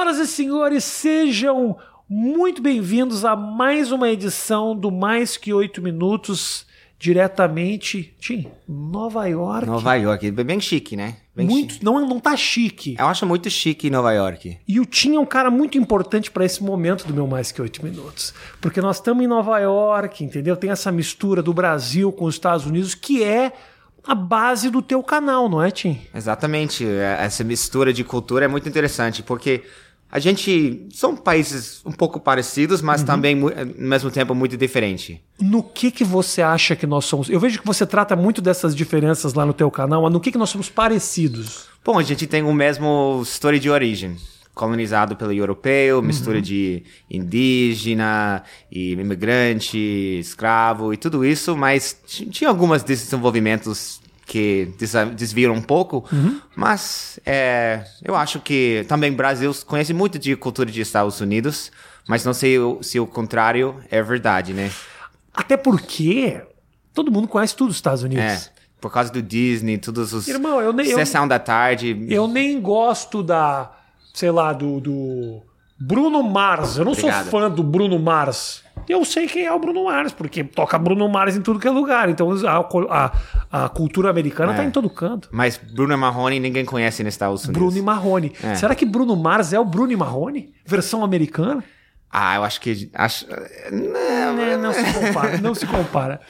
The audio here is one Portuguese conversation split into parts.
Senhoras e senhores, sejam muito bem-vindos a mais uma edição do Mais Que Oito Minutos, diretamente de Nova York. Nova York, bem chique, né? Bem muito, chique. não, não tá chique. Eu acho muito chique em Nova York. E o Tim é um cara muito importante para esse momento do meu Mais Que Oito Minutos. Porque nós estamos em Nova York, entendeu? Tem essa mistura do Brasil com os Estados Unidos, que é a base do teu canal, não é, Tim? Exatamente. Essa mistura de cultura é muito interessante, porque a gente são países um pouco parecidos, mas também mu- ao mesmo tempo muito diferente. No que que você acha que nós somos? Eu vejo que você trata muito dessas diferenças lá no teu canal, mas no que que nós somos parecidos? Bom, a gente tem o mesmo história de origem. Colonizado pelo europeu, mistura de indígena e imigrante, escravo e tudo isso, mas tinha alguns desenvolvimentos que desviram um pouco, mas é, eu acho que também o Brasil conhece muito de cultura de Estados Unidos, mas não sei se o contrário é verdade, né? Até porque todo mundo conhece tudo dos Estados Unidos. É, por causa do Disney, todos os Irmão, eu nem- eu- sessão da tarde. Eu nem gosto da, sei lá, do, do Bruno Mars. Eu não Obrigado. sou fã do Bruno Mars. Eu sei quem é o Bruno Mars, porque toca Bruno Mars em tudo que é lugar. Então a, a, a cultura americana tá É. em todo canto. Mas Bruno Marrone ninguém conhece nos Estados Unidos. Bruno e Marrone. É. Será que Bruno Mars é o Bruno e Marrone? Versão americana? Ah, eu acho que. Acho... Não, É, não se compara, não se compara.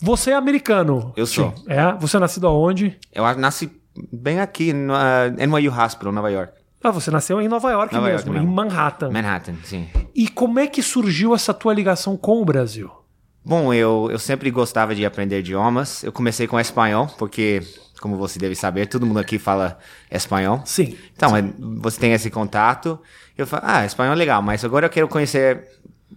Você é americano. Eu sou. É? Você é nascido aonde? Eu nasci bem aqui no uh, NYU Hospital, Nova York. Ah, você nasceu em Nova York Nova mesmo, York em mesmo. Manhattan. Manhattan, sim. E como é que surgiu essa tua ligação com o Brasil? Bom, eu, eu sempre gostava de aprender idiomas. Eu comecei com espanhol, porque, como você deve saber, todo mundo aqui fala espanhol. Sim. Então, é, você tem esse contato. Eu falo, ah, espanhol é legal, mas agora eu quero conhecer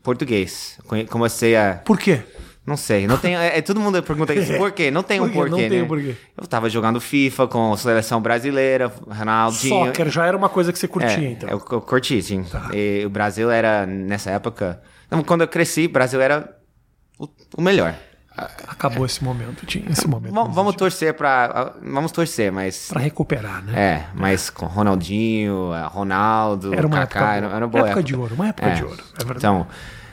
português. Comecei a. Por quê? Não sei, não tem. É, é- todo mundo pergunta isso. Por quê? Não tem um quê? porquê, Não tem né? um porquê. Eu tava jogando FIFA com a seleção brasileira, Ronaldinho. Soccer já era uma coisa que você curtia, É, então. eu, eu curti, sim. E o Brasil era, nessa época. Não, quando eu cresci, o Brasil era o, o melhor. Acabou esse momento, tinha esse momento. Vamos, vamos torcer pra. Vamos torcer, mas. Pra recuperar, né? É, mas com Ronaldinho, Ronaldo, Era uma Kaká, época era, boa. era uma boa Época de ouro, uma época É. de ouro, é verdade. Então,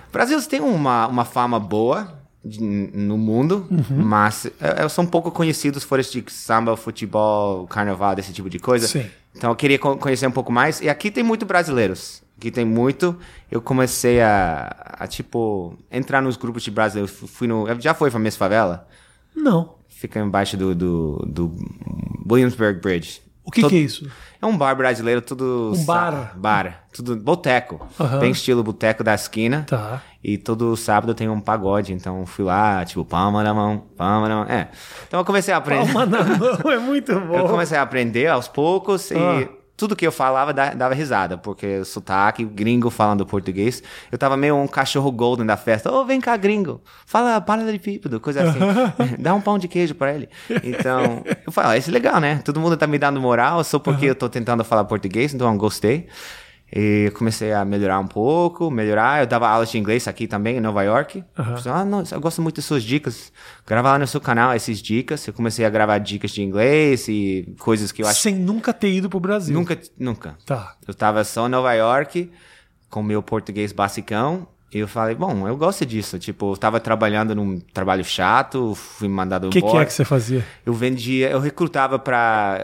o Brasil tem uma, uma fama boa de- no mundo, Uhum. mas eh, eh, são pouco conhecidos fora de samba, futebol, carnaval, desse tipo de coisa. Sim. Então eu queria co- conhecer um pouco mais. E aqui tem muito brasileiros. Aqui tem muito. Eu comecei a, a tipo, entrar nos grupos de brasileiros. Fu- Fui no, já foi pra Miss Favela? Não. Fica embaixo do, do, do Williamsburg Bridge. O que, Todo- que é isso? é um bar brasileiro, tudo. Um bar? Bar. Tudo. Boteco. Aham. Bem estilo boteco da esquina. Tá. E todo sábado tem um pagode. Então fui lá, tipo, palma na mão, palma na mão. É. Então eu comecei a aprender. Palma na mão, é muito Eu bom. comecei a aprender aos poucos e Ah. Tudo que eu falava da- dava risada, porque sotaque, gringo falando português. Eu tava meio um cachorro golden da festa. Ô, vem cá, gringo. Fala paralelepípedo, coisa assim. Dá um pão de queijo pra ele. Então, eu falei, ah, isso é legal, né? Todo mundo tá me dando moral só porque eu tô tentando falar português, então eu gostei. E eu comecei a melhorar um pouco, melhorar. Eu dava aulas de inglês aqui também, em Nova York. Eu falei, ah, não, eu gosto muito das suas dicas. Grava lá no seu canal essas dicas. Eu comecei a gravar dicas de inglês e coisas que eu acho Sem nunca ter ido pro Brasil. Nunca, nunca. Tá. Eu tava só em Nova York, com meu português basicão, e eu falei, bom, eu gosto disso. Tipo, eu tava trabalhando num trabalho chato, fui mandado O que, que embora. é que você fazia? Eu vendia, eu recrutava para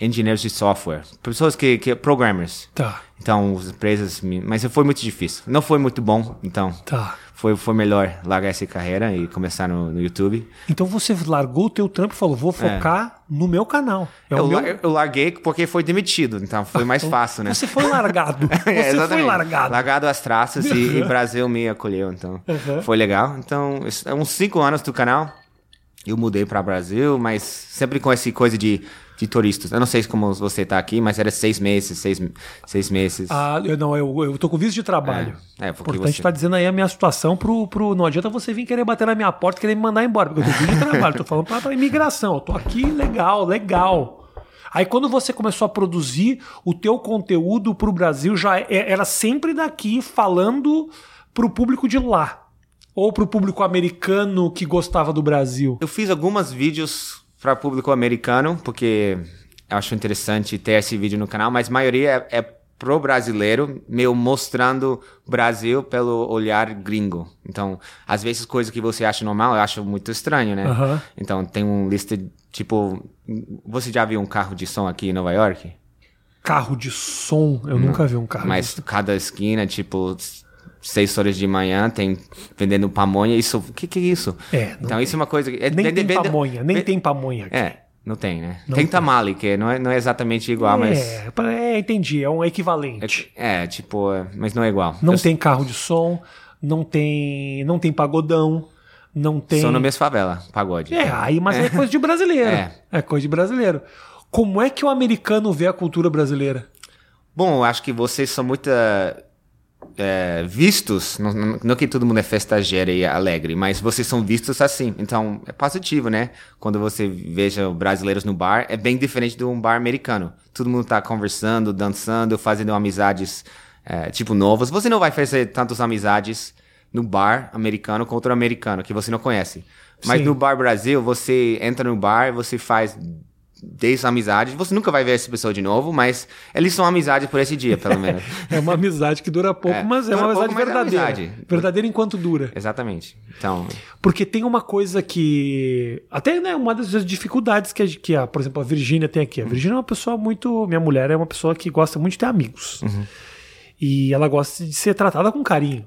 engenheiros de software, pessoas que, que programmers. Tá. Então, as empresas, mas foi muito difícil. Não foi muito bom, então Tá. foi, foi melhor largar essa carreira e começar no, no YouTube. Então você largou o teu trampo e falou, vou focar no meu canal. É Eu, meu... eu larguei porque foi demitido, então foi mais fácil, né? Você foi largado. Você É, foi largado. Largado as traças e, e Brasil me acolheu, então Uhum. foi legal. Então, é uns cinco anos do canal, eu mudei para Brasil, mas sempre com essa coisa de, de turistas. Eu não sei como você tá aqui, mas era seis meses, seis, seis meses. Ah, eu, não, eu, eu tô com visto de trabalho. É, é, porque Importante você- tá dizendo aí a minha situação pro, pro. Não adianta você vir querer bater na minha porta e querer me mandar embora, porque eu tô com visto de trabalho. tô falando pra, pra imigração. Eu tô aqui, legal, legal. Aí quando você começou a produzir o teu conteúdo pro Brasil, já é- era sempre daqui falando pro público de lá. Ou pro público americano que gostava do Brasil. Eu fiz alguns vídeos para público americano, porque eu acho interessante ter esse vídeo no canal, mas a maioria é, é pro brasileiro, meio mostrando Brasil pelo olhar gringo. Então, às vezes coisas que você acha normal, eu acho muito estranho, né? Então, tem um lista, tipo... Você já viu um carro de som aqui em Nova York? Carro de som, eu nunca vi um carro. Mas cada esquina, tipo, seis horas de manhã, tem vendendo pamonha. Isso, o que que é isso? É, Então, isso é uma coisa... que- É, Nem vende- tem vende- pamonha, nem ve- tem pamonha aqui. É, não tem, né? Não tem tem. tamale, que não é, não é exatamente igual, mas... É, é, entendi, é um equivalente. É, tipo, é, mas não é igual. Não Eu tem carro de som, não tem, não tem pagodão, não tem. Sou na minha favela, pagode. É, aí, mas é coisa de brasileiro. É. É. coisa de brasileiro. Como é que o americano vê a cultura brasileira? Bom, acho que vocês são muito eh, vistos, não, não, que todo mundo é festageiro e alegre, mas vocês são vistos assim. Então, é positivo, né? Quando você veja brasileiros no bar, é bem diferente de um bar americano. Todo mundo tá conversando, dançando, fazendo amizades, eh, tipo, novas. Você não vai fazer tantas amizades no bar americano com outro americano que você não conhece. Mas Sim. no bar Brasil, você entra no bar, você faz 10 amizades. Você nunca vai ver essa pessoa de novo, mas eles são amizades por esse dia, pelo menos. É uma amizade que dura pouco, É, mas é uma amizade pouco, é verdadeira. amizade. Verdadeira enquanto dura. Exatamente. Então, Porque tem uma coisa que. Até né, uma das dificuldades que, a, que a, por exemplo, a Virgínia tem aqui. A Virgínia é uma pessoa muito. Minha mulher é uma pessoa que gosta muito de ter amigos. E ela gosta de ser tratada com carinho.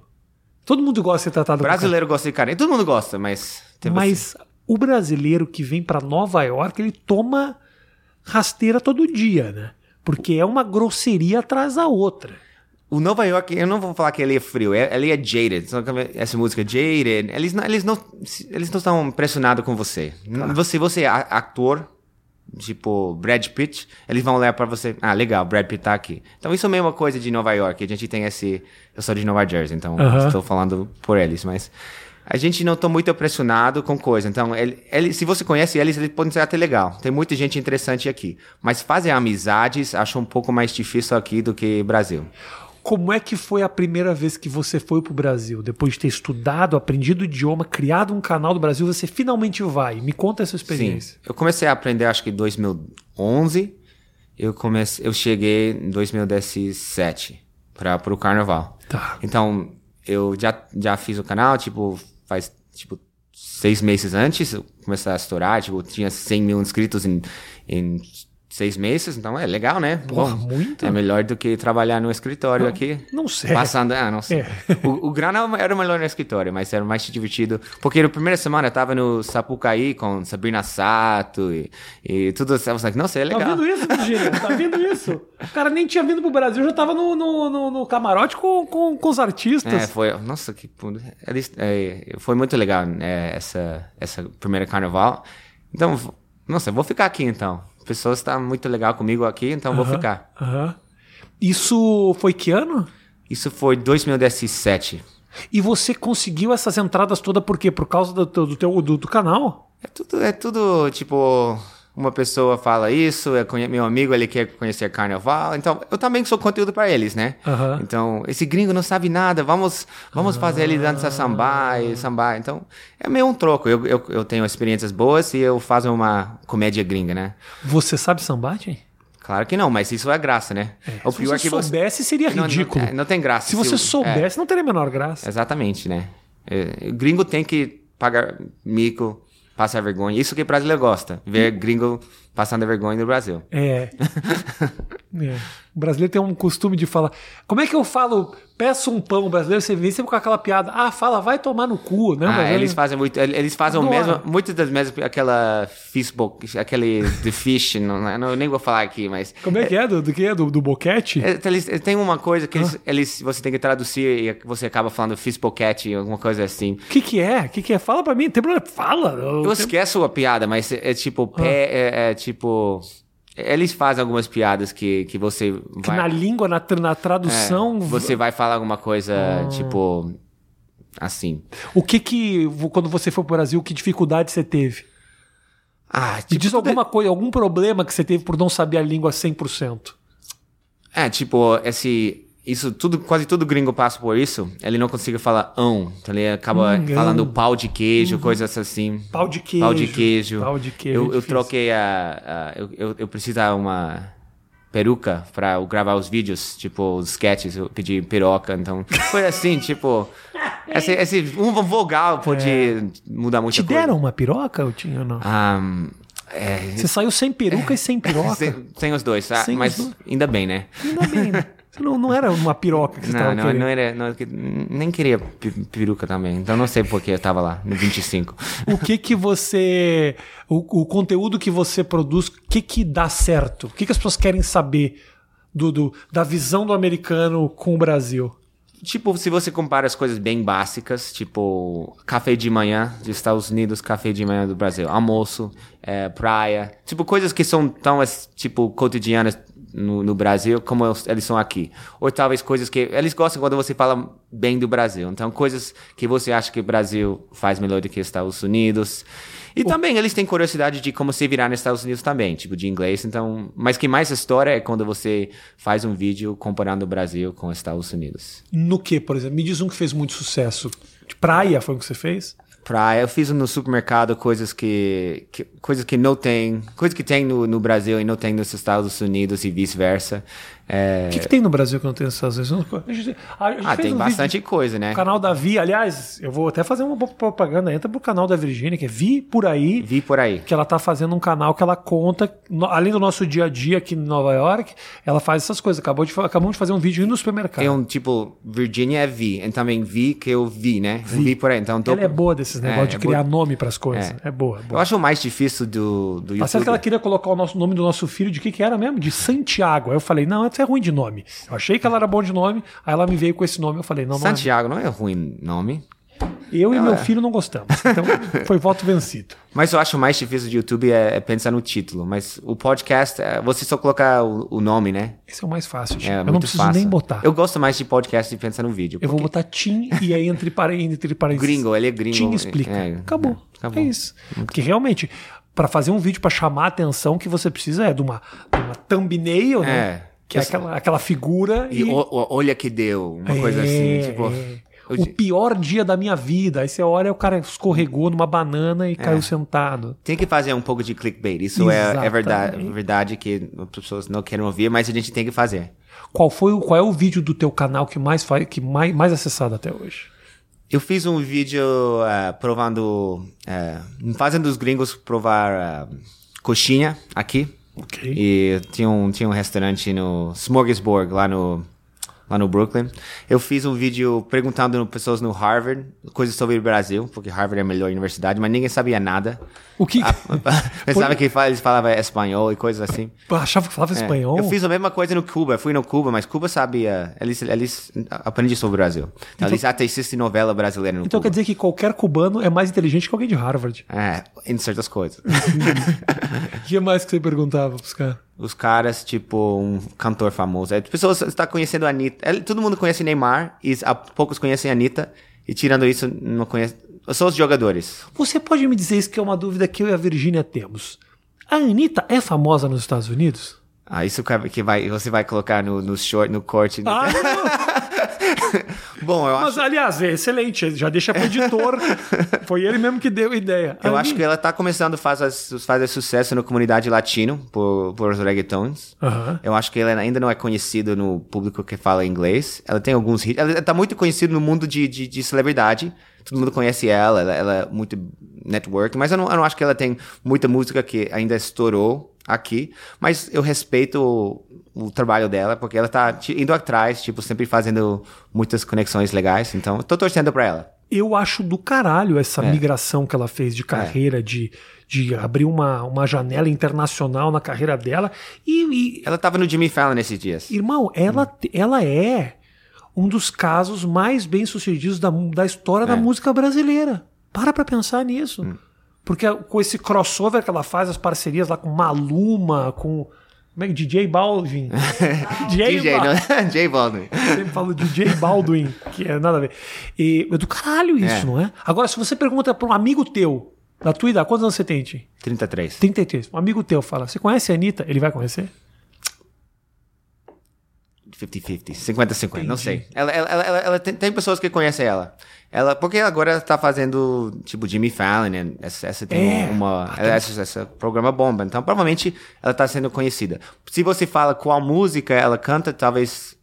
Todo mundo gosta de ser tratado brasileiro gosta de carinho. Todo mundo gosta, mas. com carinho. Mas o brasileiro que vem pra Nova York, ele toma rasteira todo dia, né? Porque é uma grosseria atrás da outra. O Nova York, eu não vou falar que ele é frio, é- ele é jaded. Essa música jaded, eles não, eles não, eles não estão impressionados com você. Você, você é ator, tipo Brad Pitt, eles vão olhar pra você, ah, legal, Brad Pitt tá aqui. Então isso é a mesma coisa de Nova York. A gente tem esse, eu sou de Nova Jersey, então Aham. estou falando por eles, mas a gente não tá muito impressionado com coisa. Então, ele, ele- se você conhece eles, eles podem ser até legal. Tem muita gente interessante aqui. Mas fazer amizades, acho um pouco mais difícil aqui do que Brasil. Como é que foi a primeira vez que você foi pro Brasil? Depois de ter estudado, aprendido o idioma, criado um canal do Brasil, você finalmente vai. Me conta essa Sim. experiência. Eu comecei a aprender, acho que em 2011. Eu, comecei, eu cheguei em 2017 para o carnaval. Tá. Então, eu já, já fiz o canal, tipo, faz, tipo, seis meses antes começar a estourar. Tipo, tinha 100 mil inscritos em, em seis meses. Então, é legal, né? Porra, muito. É melhor do que trabalhar no escritório aqui. Não sei. Passando, ah, não sei. É. O, o grana era melhor no escritório, mas era mais divertido. Porque na primeira semana eu tava no Sapucaí com Sabrina Sato e, e tudo. Eu like, nossa, é Tá legal. vendo isso, Virgínia? Tá vendo isso? O cara nem tinha vindo pro Brasil, já tava no, no, no- no camarote com, com, com os artistas. É, foi, nossa, que. Eles- é, foi muito legal é, essa essa primeira carnaval. Então, nossa, eu vou ficar aqui então. Pessoas estão muito legal comigo aqui, então vou Aham, ficar. aham. Isso foi que ano? Isso foi 2017. E você conseguiu essas entradas todas por quê? Por causa do, do teu do, do canal? É tudo, é tudo tipo. Uma pessoa fala isso, é meu amigo ele quer conhecer carnaval, então eu também sou conteúdo para eles, né? Então esse gringo não sabe nada, vamos vamos fazer ele dançar samba e samba. Então é meio um troco. Eu, eu, eu tenho experiências boas e eu faço uma comédia gringa, né? Você sabe sambar, Tim? Claro que não, mas isso é graça, né? o Se você soubesse, seria Não, ridículo. Não, é, não tem graça. Se você soubesse, não teria a menor graça. é, exatamente, né? É, o gringo tem que pagar mico, passar vergonha. Isso que o brasileiro gosta, ver gringo passando vergonha no Brasil. É. É. O brasileiro tem um costume de falar. Como é que eu falo, peço um pão? O brasileiro você vem sempre com aquela piada. Ah, fala, vai tomar no cu, né? Ah, eles fazem muito, eles fazem o Adoro. mesmo, muitas das mesmas, aquela Facebook, aquele The Fish, não, não, eu nem vou falar aqui, mas Como é que é? Do, do que? Do, do boquete? É, Eles, eles têm uma coisa que Ah. eles, eles- você tem que traduzir e você acaba falando Fishpocket, alguma coisa assim. O que, que é? O que, que é? Fala pra mim. Tem problema? Fala. Eu Tem- esqueço a piada, mas é, é tipo, Ah. pé, é, é tipo... Eles fazem algumas piadas que, que você que vai... na língua, na, na é, tradução. você vai falar alguma coisa, Ah. tipo... Assim. O que que, quando você foi pro Brasil, que dificuldade você teve? Ah, Me tipo... diz alguma coisa, algum problema que você teve por não saber a língua 100%. É, tipo, esse... Isso, tudo, quase todo gringo passa por isso. Ele não consegue falar ão. Então ele acaba Hum, falando pau de queijo, coisas assim. Pau de queijo. Pau de queijo. Pau de queijo. Eu, é eu troquei a. a- eu, eu, eu uma. peruca pra eu gravar os vídeos, tipo, os sketches, eu pedi peruca, então foi assim, tipo, esse, esse um vogal pode mudar muita Te coisa. deram uma piroca ou tinha ou não? Ah, é, Você saiu sem peruca e sem piroca. sem, sem os dois, ah, Sem mas dois. ainda bem, né? Ainda bem, né? Não, não era uma piroca que você Não, não, querendo. não era, não, nem queria peruca também, então não sei por que eu tava lá, no 25. O que que você... O, o conteúdo que você produz, o que que dá certo? O que que as pessoas querem saber do, do- da visão do americano com o Brasil? Tipo, se você compara as coisas bem básicas, tipo café de manhã dos Estados Unidos, café de manhã do Brasil, almoço, é, praia, tipo coisas que são tão as, tipo cotidianas no, no Brasil como eles são aqui. Ou talvez coisas que eles gostam quando você fala bem do Brasil. Então coisas que você acha que o Brasil faz melhor do que os Estados Unidos. E também eles têm curiosidade de como se virar nos Estados Unidos também, tipo de inglês. Então, mas que mais história é quando você faz um vídeo comparando o Brasil com os Estados Unidos. No que, por exemplo? Me diz um que fez muito sucesso. De praia foi o que você fez? Praia. Eu fiz no supermercado coisas que, que coisas que não tem, coisas que tem no, no Brasil e não tem nos Estados Unidos e vice-versa. É, O que, que tem no Brasil que não tem? A gente, a gente ah, tem um bastante vídeo- coisa, né? O canal da Vi, aliás, eu vou até fazer uma propaganda. Entra pro canal da Virgínia, que é Vi por aí. Vi por aí. que ela tá fazendo um canal que ela conta, no- além do nosso dia a dia aqui em Nova York, ela faz essas coisas. Acabou de, acabamos de fazer um vídeo no supermercado. Tem um tipo, Virginia é Vi, e também Vi que eu vi, né? Vi, por aí. Então, tô- Ela é boa desses negócios É, de é criar boa. nome pras coisas. É. É, boa, é Eu boa. acho o mais difícil do, do YouTube. que ela queria colocar o nosso nome do nosso filho de que que era mesmo? De Santiago. Aí eu falei, não, é ruim de nome. Eu achei que ela era bom de nome, aí ela me veio com esse nome. Eu falei, não, não é. Santiago não é ruim nome. Eu e meu é. filho não gostamos. Então foi voto vencido. Mas eu acho mais difícil de YouTube é, é pensar no título. Mas o podcast, é, você só colocar o, o nome, né? Esse é o mais fácil. É eu muito não preciso fácil. nem botar. Eu gosto mais de podcast de pensar no vídeo. Eu vou porque- botar Tim e aí entre, pare- entre parênteses. Gringo, ele é gringo. Tim explica. É, acabou. é, acabou. É isso. Porque realmente, para fazer um vídeo para chamar a atenção, o que você precisa é de uma, de uma thumbnail, né? É. Que é aquela, aquela figura E o- o- olha que deu, uma coisa assim, tipo... é. O pior dia da minha vida. Aí você olha, o cara escorregou numa banana e É. caiu sentado. Tem que fazer um pouco de clickbait. Isso é, é verdade, verdade que as pessoas não querem ouvir, mas a gente tem que fazer. Qual foi qual é o vídeo do teu canal que mais faz, que mais, mais acessado até hoje? Eu fiz um vídeo eh, provando... eh, fazendo os gringos provar eh, coxinha aqui. Ok. E tinha um, tinha um restaurante no Smorgasburg, lá no, lá no Brooklyn. Eu fiz um vídeo perguntando pessoas no Harvard coisas sobre o Brasil, porque Harvard é a melhor universidade, mas ninguém sabia nada. O que. Ah, Pensava que eles falavam espanhol e coisas assim. Eu achava que falava É. espanhol. Eu fiz a mesma coisa no Cuba. Fui no Cuba, mas Cuba sabia. Eles, eles aprendem sobre o Brasil. Então, eles até assistem novela brasileira no Então Cuba. quer dizer que qualquer cubano é mais inteligente que alguém de Harvard. É, em certas coisas. O que mais que você perguntava pros caras? Os caras, tipo, um cantor famoso. As pessoas estão conhecendo a Anitta. É, Todo mundo conhece Neymar e há poucos conhecem a Anitta. E tirando isso, não conhece. Só os jogadores. Você pode me dizer isso que é uma dúvida que eu e a Virgínia temos. A Anitta é famosa nos Estados Unidos? Ah, isso que que vai, você vai colocar no, no short, no corte. Ah, não. Bom, eu Mas, acho, aliás, é excelente. Já deixa pro editor. Foi ele mesmo que deu a ideia. eu acho que ela tá começando a fazer, fazer sucesso na comunidade latino por, por os reggaetons. Eu acho que ela ainda não é conhecida no público que fala inglês. Ela tem alguns hits. Ela tá muito conhecida no mundo de, de, de celebridade. Todo mundo conhece ela. Ela, ela é muito network. Mas eu não, eu não acho que ela tem muita música que ainda estourou aqui. Mas eu respeito o, trabalho dela, porque ela tá indo atrás, tipo, sempre fazendo muitas conexões legais. Então, eu tô torcendo pra ela. Eu acho do caralho essa É. migração que ela fez de carreira, de, de abrir uma, uma janela internacional na carreira dela. E, e, Ela tava no Jimmy Fallon nesses dias. irmão, ela, te- ela é um dos casos mais bem-sucedidos da, mu- da história da É. música brasileira. Para pra pensar nisso. Hum. Porque com esse crossover que ela faz, as parcerias lá com Maluma, com. Como é que DJ Balvin? DJ, Ba- não? Jay Baldwin. Eu sempre falo DJ Baldwin, que é nada a ver. E é do caralho isso, É. não é? Agora, se você pergunta pra um amigo teu, da tua idade, quantos anos você tem, Tim? 33. 33. Um amigo teu fala, você conhece a Anitta? Ele vai conhecer? 50-50, 50-50, não Entendi. sei. Ela, ela, ela, ela- tem, tem pessoas que conhecem ela. Ela, porque agora ela tá fazendo, tipo, Jimmy Fallon, né? Essa, essa tem É. uma... Essa, essa programa bomba. Então, provavelmente, ela tá sendo conhecida. Se você fala qual música ela canta, talvez...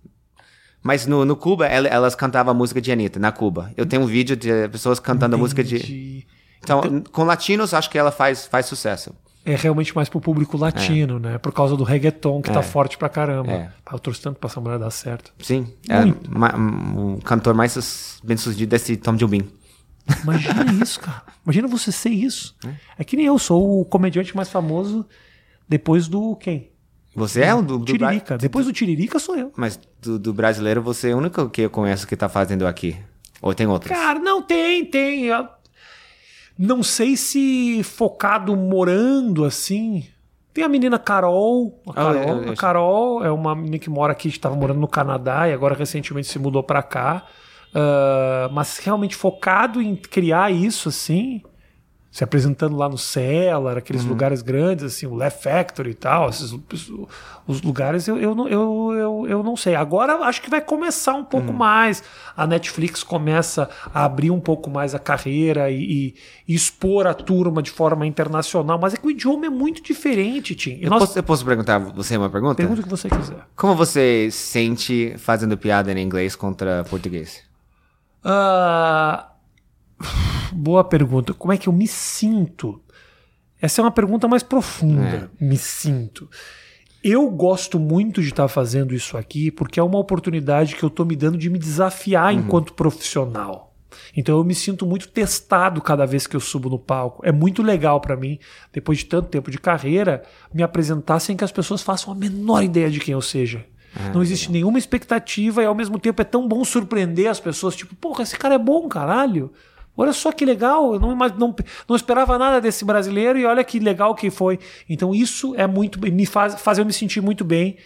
Mas no, no Cuba, ela- elas cantavam a música de Anitta, na Cuba. Eu tenho um vídeo de pessoas cantando a música de... Entendi. Então, com latinos, acho que ela faz, faz sucesso. É realmente mais pro público latino, né? Por causa do reggaeton que tá É. forte pra caramba. É. Pá, Eu torço tanto pra essa mulher dar certo. Sim. É ma- um cantor mais bem sucedido desse Tom Jobim. Imagina isso, cara. Imagina você ser isso. É que nem eu sou o comediante mais famoso depois do quem? Você é o do, do Tiririca. Depois do Tiririca sou eu. Mas do, do brasileiro, você é o único que eu conheço que tá fazendo aqui. Ou tem outros? Cara, não tem, tem. Eu Não sei se focado morando assim. Tem a menina Carol. A Ah, Carol, eu- eu- a Carol é uma menina que mora aqui, estava morando no Canadá e agora recentemente se mudou pra cá. Ah, mas realmente focado em criar isso assim, se apresentando lá no Cellar, aqueles Uhum. lugares grandes, assim, o Left Factory e tal, esses, os lugares eu, eu, não- eu, eu, eu não sei. Agora acho que vai começar um pouco Uhum. mais. A Netflix começa a abrir um pouco mais a carreira e, e- expor a turma de forma internacional, mas é que o idioma é muito diferente, Tim. Eu, nós- posso, eu posso perguntar você uma pergunta? Pergunta o que você quiser. Como você sente fazendo piada em inglês contra português? Ah, boa pergunta. Como é que eu me sinto? Essa é uma pergunta mais profunda. Me sinto. Eu gosto muito de estar fazendo isso aqui porque é uma oportunidade que eu estou me dando de me desafiar enquanto profissional. Então eu me sinto muito testado cada vez que eu subo no palco. É muito legal para mim, depois de tanto tempo de carreira, me apresentar sem que as pessoas façam a menor ideia de quem eu seja. não existe nenhuma expectativa e ao mesmo tempo é tão bom surpreender as pessoas, tipo, porra, esse cara é bom, caralho. Olha só que legal, eu não, não, não esperava nada desse brasileiro e olha que legal que foi. Então isso é muito me faz, faz eu me sentir muito bem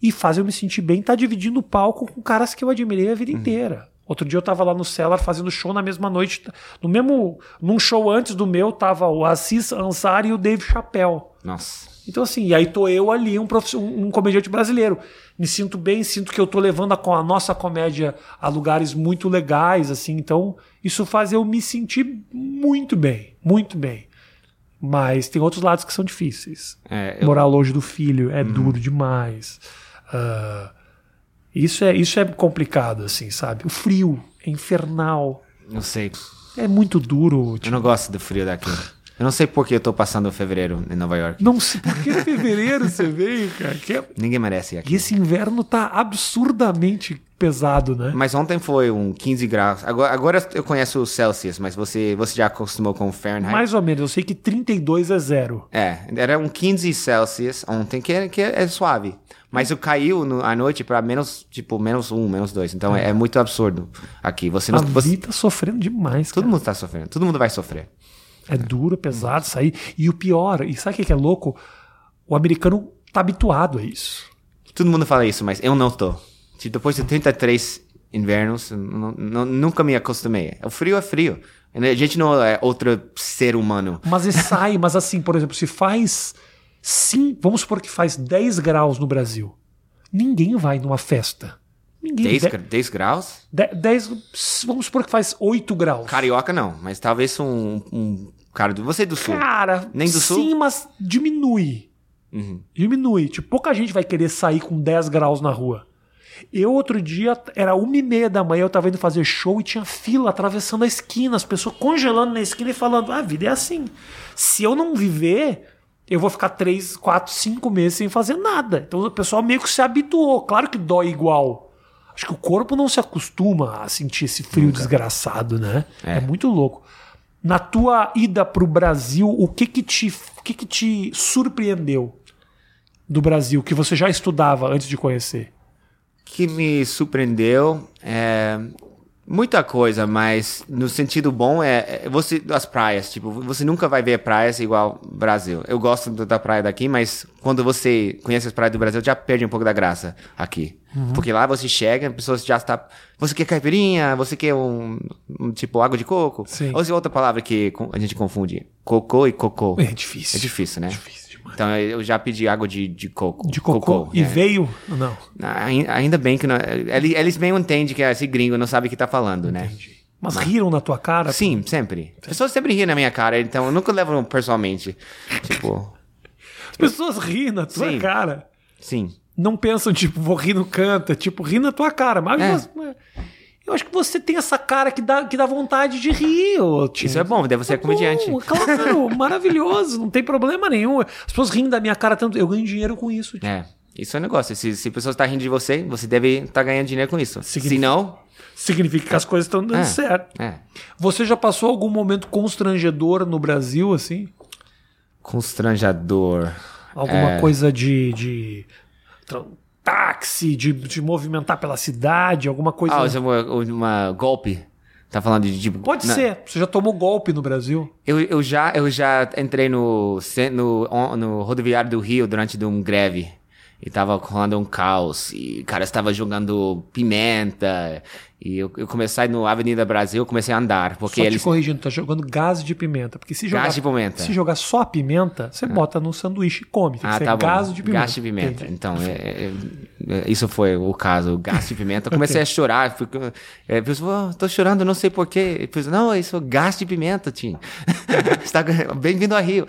e faz eu me sentir bem estar dividindo o palco com caras que eu admirei a vida inteira. Outro dia eu tava lá no Cellar fazendo show na mesma noite, no mesmo num show antes do meu tava o Assis Ansari e o Dave Chappelle. Nossa. Então, assim, e aí tô eu ali, um, um, comediante brasileiro. Me sinto bem, sinto que eu tô levando a, a nossa comédia a lugares muito legais, assim. Então, isso faz eu me sentir muito bem, muito bem. Mas tem outros lados que são difíceis. É, eu- Uhum. Morar longe do filho é duro demais. Ah, isso, é, isso é complicado, assim, sabe? O frio é infernal. não sei. É muito duro. Eu Tipo, não gosto do frio daqui. Eu não sei por que eu tô passando fevereiro em Nova York. não sei por que fevereiro você veio, cara. Que é- Ninguém merece ir E aqui. esse inverno tá absurdamente pesado, né? Mas ontem foi um 15 graus. Agora, agora eu conheço o Celsius, mas você, você já acostumou com o Fahrenheit? Mais ou menos, eu sei que 32 é zero. É, era um 15 Celsius ontem, que é, que é suave. Mas eu caiu no, à noite pra menos, tipo, menos um, menos dois. Então é, é muito absurdo aqui. Você não. A Você, tá sofrendo demais, todo cara. mundo tá sofrendo. Todo mundo vai sofrer. É duro, é pesado sair. E o pior, e sabe o que que é louco? O americano tá habituado a isso. Todo mundo fala isso, mas eu não tô. Depois de 33 invernos, não- não- nunca me acostumei. O frio é frio. A gente não é outro ser humano. Mas e sai, mas assim, por exemplo, se faz. Sim, vamos supor que faz 10 graus no Brasil. Ninguém vai numa festa. Ninguém. 10, de- gra- 10 graus? de- 10 vamos supor que faz 8 graus. Carioca não, mas talvez um, um cara do. Você é do sul. Cara, Nem do sul? sim, mas diminui. Uhum. Diminui. Tipo, pouca gente vai querer sair com 10 graus na rua. Eu, outro dia, era uma e meia da manhã, eu tava indo fazer show e tinha fila atravessando a esquina, as pessoas congelando na esquina e falando: "Ah, a vida é assim. Se eu não viver, eu vou ficar 3, 4, 5 meses sem fazer nada. Então o pessoal meio que se habituou. Claro que dói igual. Acho que o corpo não se acostuma a sentir esse frio desgraçado, né? É. muito louco. Na tua ida pro Brasil, o que que te, o que que te surpreendeu do Brasil que você já estudava antes de conhecer? Que me surpreendeu é muita coisa, mas no sentido bom é, é você as praias, tipo, você nunca vai ver praias igual Brasil. Eu gosto da praia daqui, mas quando você conhece as praias do Brasil, já perde um pouco da graça aqui. Porque lá você chega, as pessoas já está, você quer caipirinha, você quer um, um tipo água de coco? Sim. Ou se outra palavra que a gente confunde, cocô e cocô. É difícil. É difícil, né? Difícil demais. Então eu já pedi água de, de coco. De cocô. e é. veio? Não. Ai- Ainda bem que não, eles, bem entendem que esse gringo não sabe o que tá falando, né? Mas riram na tua cara? Sim, sempre. As pessoas sempre riem na minha cara, então eu nunca levo pessoalmente. Tipo, As pessoas riem na tua Sim. cara. sim. Não pensam, tipo, vou rir no canto. é Tipo, rir na tua cara. Mas É. você- eu acho que você tem essa cara que dá, que dá vontade de rir. ô. Isso é bom, deve ser É comediante. bom, claro, maravilhoso. Não tem problema nenhum. As pessoas riem da minha cara tanto. Eu ganho dinheiro com isso. Tim. É, isso é um negócio. Se, se a pessoa está rindo de você, você deve estar ganhando dinheiro com isso. Significa- Se não, Significa que as coisas estão dando É. certo. é. Você já passou algum momento constrangedor no Brasil, assim? Constrangedor. Alguma É. coisa de. de táxi, de, de movimentar pela cidade, alguma coisa. Ah, é uma, golpe. Tá falando de tipo. Pode na- ser. Você já tomou golpe no Brasil? Eu, eu, já, eu já entrei no, no, no rodoviário do Rio durante um greve. E tava rolando um caos. E o cara estava jogando pimenta. E eu, eu comecei no Avenida Brasil, comecei a andar. Porque só eles. te corrigindo, tá jogando gás de pimenta. Porque se jogar, Gás de pimenta. Se jogar só pimenta, você bota no sanduíche e come. Tem que Ah, ser tá gás de pimenta. Gás de pimenta. Entendi. Então, é, é, é, isso foi o caso, gás de pimenta. Eu comecei a chorar. Fui, é, pessoal, tô chorando, não sei porquê. Falei, não, isso é gás de pimenta, Tim. Bem-vindo a Rio.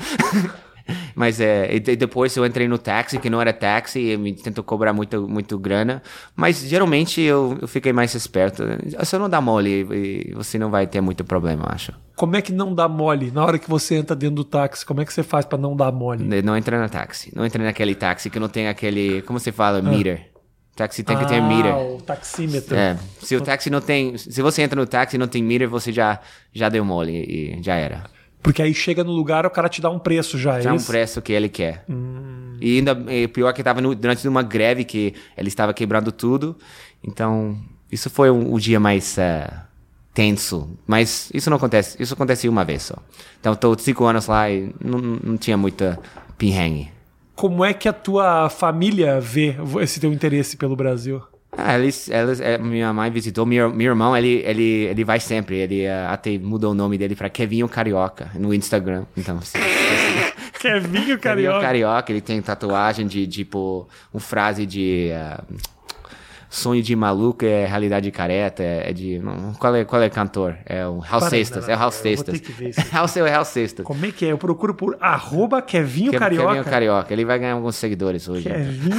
Mas é, e de- depois eu entrei no táxi, que não era táxi, e me tentou cobrar muito, muito grana. Mas geralmente eu, eu fiquei mais esperto. Você não dá mole e você não vai ter muito problema, eu acho. Como é que não dá mole? Na hora que você entra dentro do táxi, como é que você faz pra não dar mole? Não entra no táxi. Não entra naquele táxi que não tem aquele. Como se fala? Meter. Táxi tem que ter ah, meter. o taxímetro. É, se o táxi não tem, se você entra no táxi e não tem meter, você já já deu mole e já era. Porque aí chega no lugar, o cara te dá um preço já. Já é é um preço que ele quer. E ainda e pior que estava durante uma greve que ele estava quebrando tudo. Então, isso foi um- o dia mais eh, tenso. Mas isso não acontece, isso acontece uma vez só. Então, estou cinco anos lá e não, não tinha muita pinhengue. Como é que a tua família vê esse teu interesse pelo Brasil? Ah, eles, eles, é, minha mãe visitou, meu, meu irmão, ele, ele, ele vai sempre, ele eh, até mudou o nome dele para Kevinho Carioca no Instagram, então... sim. Kevinho Kevinho Carioca. Carioca, ele tem tatuagem de, tipo, uma frase de... ah, sonho de maluco é realidade careta, é, é de... não, qual, é, qual é o cantor? É o Hal Para, Sextas, é o Hal vou ter Sextas. Hal, é Hal Sextas. Como é que é? Eu procuro por arroba Kevinho Kev- Carioca. Kevinho Carioca, ele vai ganhar alguns seguidores hoje. Kevinho.